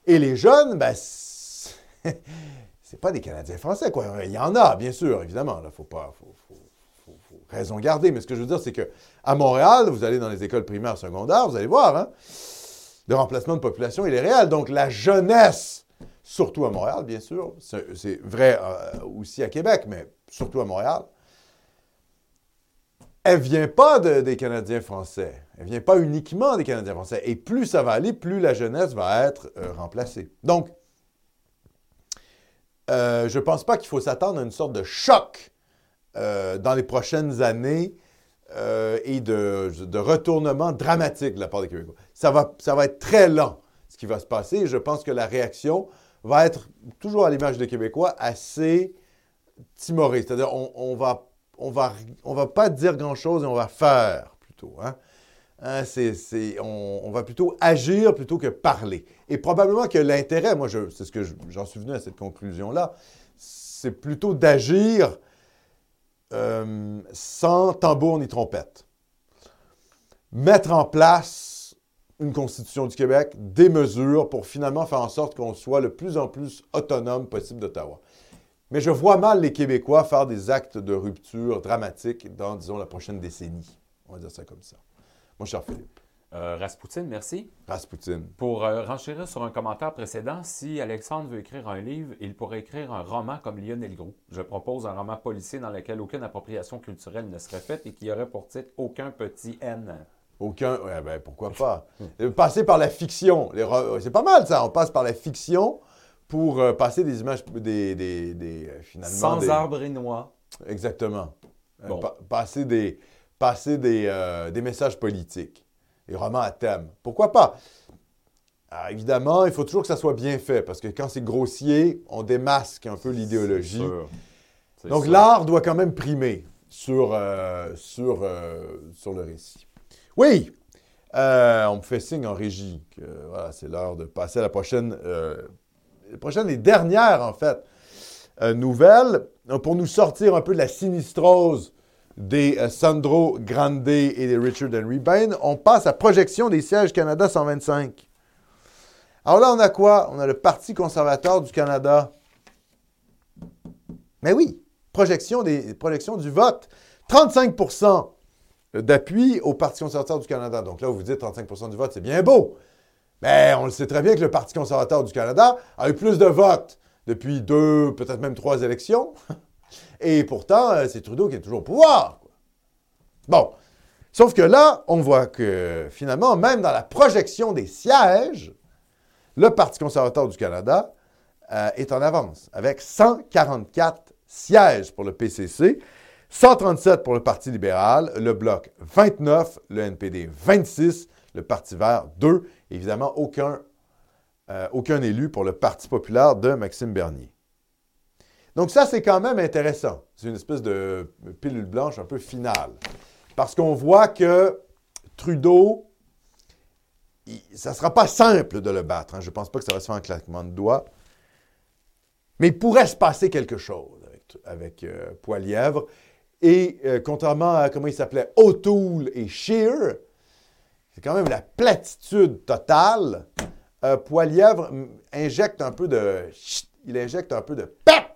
et les jeunes, ben, c'est pas des Canadiens français, quoi. Il y en a, bien sûr, évidemment. Il faut pas, faut, raison garder. Mais ce que je veux dire, c'est que à Montréal, vous allez dans les écoles primaires, secondaires, vous allez voir, hein, le remplacement de population, il est réel. Donc, la jeunesse, surtout à Montréal, bien sûr, c'est vrai euh, aussi à Québec, mais surtout à Montréal, elle ne vient pas des Canadiens français. Elle ne vient pas uniquement des Canadiens français. Et plus ça va aller, plus la jeunesse va être euh, remplacée. Donc, euh, je ne pense pas qu'il faut s'attendre à une sorte de choc euh, dans les prochaines années et de, retournement dramatique de la part des Québécois. Ça va, ça va être très lent, ce qui va se passer. Je pense que la réaction va être, toujours à l'image des Québécois, assez timorée. C'est-à-dire, on, on va, on va, on va pas dire grand-chose et on va faire plutôt. Hein? Hein, on, va plutôt agir plutôt que parler. Et probablement que l'intérêt, moi, c'est ce que j'en suis venu à cette conclusion-là, c'est plutôt d'agir euh, sans tambour ni trompette. Mettre en place une constitution du Québec, des mesures pour finalement faire en sorte qu'on soit le plus en plus autonome possible d'Ottawa. Mais je vois mal les Québécois faire des actes de rupture dramatiques dans, disons, la prochaine décennie. On va dire ça comme ça. Mon cher Philippe. Euh, Raspoutine, merci. Raspoutine. Pour euh, renchérir sur un commentaire précédent, si Alexandre veut écrire un livre, il pourrait écrire un roman comme Lionel Groux. Je propose un roman policier dans lequel aucune appropriation culturelle ne serait faite et qui aurait pour titre Aucun petit N. Aucun. Ouais, ben pourquoi pas? passer par la fiction. C'est pas mal ça. On passe par la fiction pour euh, passer des images, des, des, des finalement. Sans arbre et noix. Exactement. passer des passer euh, des, messages politiques, des romans à thème. Pourquoi pas? évidemment, il faut toujours que ça soit bien fait, parce que quand c'est grossier, on démasque un peu l'idéologie. Donc l'art doit quand même primer sur, euh, sur, euh, sur le récit. Oui, on me fait signe en régie que voilà, c'est l'heure de passer à la prochaine, la prochaine et dernière, en fait, nouvelle, pour nous sortir un peu de la sinistrose des euh, Sandro Grande et des Richard Henry Bain, on passe à projection des sièges Canada 125. Alors là, on a quoi? On a le Parti conservateur du Canada. Mais oui, projection, du vote. 35% d'appui au Parti conservateur du Canada. Donc là, vous vous dites 35% du vote, c'est bien beau. Mais on le sait très bien que le Parti conservateur du Canada a eu plus de votes depuis deux, peut-être même trois élections. Et pourtant, euh, c'est Trudeau qui est toujours au pouvoir. Bon. Sauf que là, on voit que finalement, même dans la projection des sièges, le Parti conservateur du Canada euh, est en avance, avec 144 sièges pour le PCC, 137 pour le Parti libéral, le Bloc 29, le NPD 26, le Parti vert 2, évidemment aucun, euh, aucun élu pour le Parti populaire de Maxime Bernier. Donc ça, c'est quand même intéressant. C'est une espèce de pilule blanche un peu finale. Parce qu'on voit que Trudeau, ça ne sera pas simple de le battre. Hein. Je ne pense pas que ça va se faire un claquement de doigts. Mais il pourrait se passer quelque chose avec, avec euh, Poilièvre. Et euh, contrairement à comment il s'appelait O'Toole et Shear, c'est quand même la platitude totale. Euh, Poilièvre injecte un peu de. Il injecte un peu de pep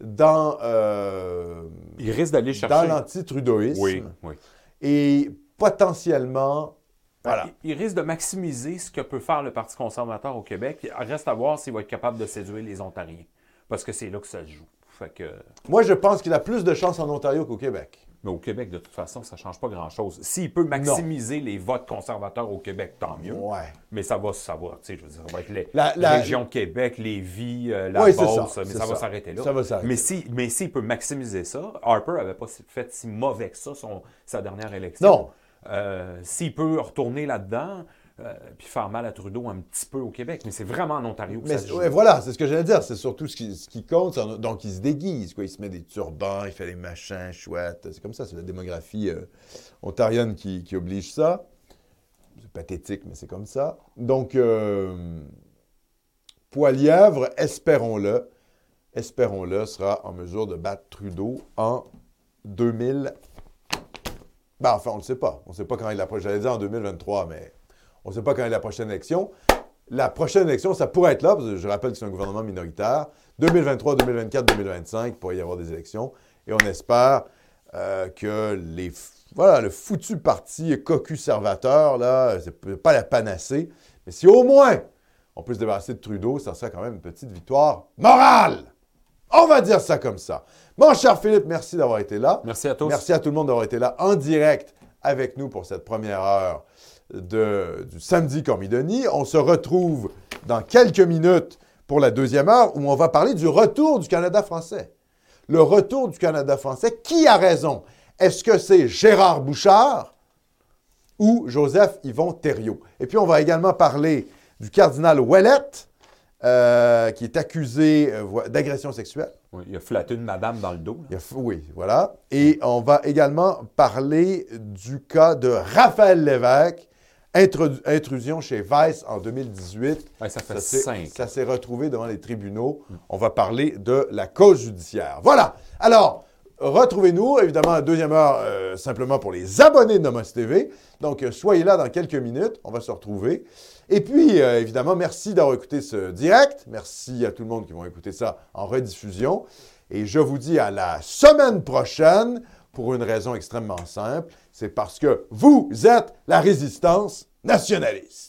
dans, euh, il risque d'aller chercher dans l'anti-trudeauisme. Oui, oui. Et potentiellement, voilà. Il, risque de maximiser ce que peut faire le Parti conservateur au Québec. Il reste à voir s'il va être capable de séduire les Ontariens. Parce que c'est là que ça se joue. Fait que... Moi, je pense qu'il a plus de chances en Ontario qu'au Québec. Mais au Québec, de toute façon, ça ne change pas grand-chose. S'il peut maximiser les votes conservateurs au Québec, tant mieux. Ouais. Mais ça va, ça va, tu sais, je veux dire, ça va être les, la, région Québec, les vies, euh, la oui, Beauce, mais ça, va s'arrêter là. Ça va s'arrêter. Mais s'il mais si peut maximiser ça, Harper n'avait pas fait si mauvais que ça son, sa dernière élection. Non. Euh, s'il peut retourner là-dedans, euh, puis faire mal à Trudeau un petit peu au Québec. Mais c'est vraiment en Ontario que mais ça se joue. voilà, c'est ce que j'allais dire. C'est surtout ce qui, ce qui compte. Donc, il se déguise. Quoi. Il se met des turbans, il fait des machins chouettes. C'est comme ça. C'est la démographie euh, ontarienne qui, qui, oblige ça. C'est pathétique, mais c'est comme ça. Donc, euh, Poilièvre, espérons-le, espérons-le, sera en mesure de battre Trudeau en 2000. Ben, enfin, on ne le sait pas. On ne sait pas quand il approche. J'allais dire en 2023, mais on ne sait pas quand est la prochaine élection. La prochaine élection, ça pourrait être là, parce que je rappelle que c'est un gouvernement minoritaire. 2023, 2024, 2025, il pourrait y avoir des élections. Et on espère euh, que les, voilà, le foutu parti cocu-servateur, là, c'est pas la panacée. Mais si au moins on peut se débarrasser de Trudeau, ça serait quand même une petite victoire morale. On va dire ça comme ça. Mon cher Philippe, merci d'avoir été là. Merci à tous. Merci à tout le monde d'avoir été là en direct avec nous pour cette première heure de, du samedi Cormidoni. On se retrouve dans quelques minutes pour la deuxième heure où on va parler du retour du Canada français. Le retour du Canada français, qui a raison? Est-ce que c'est Gérard Bouchard ou Joseph Yvon Thériault? Et puis on va également parler du cardinal Ouellette, euh, qui est accusé euh, d'agression sexuelle. Oui, il a flatté une madame dans le dos. oui, voilà. Et on va également parler du cas de Raphaël Lévesque, intrusion chez Vice en 2018. ça fait cinq. Ça s'est retrouvé devant les tribunaux. On va parler de la cause judiciaire. Voilà. Alors, retrouvez-nous, évidemment, à deuxième heure, euh, simplement pour les abonnés de Nomos TV. Donc, soyez là dans quelques minutes. On va se retrouver. Et puis, euh, évidemment, merci d'avoir écouté ce direct. Merci à tout le monde qui va écouter ça en rediffusion. Et je vous dis à la semaine prochaine pour une raison extrêmement simple. C'est parce que vous êtes la résistance nationaliste.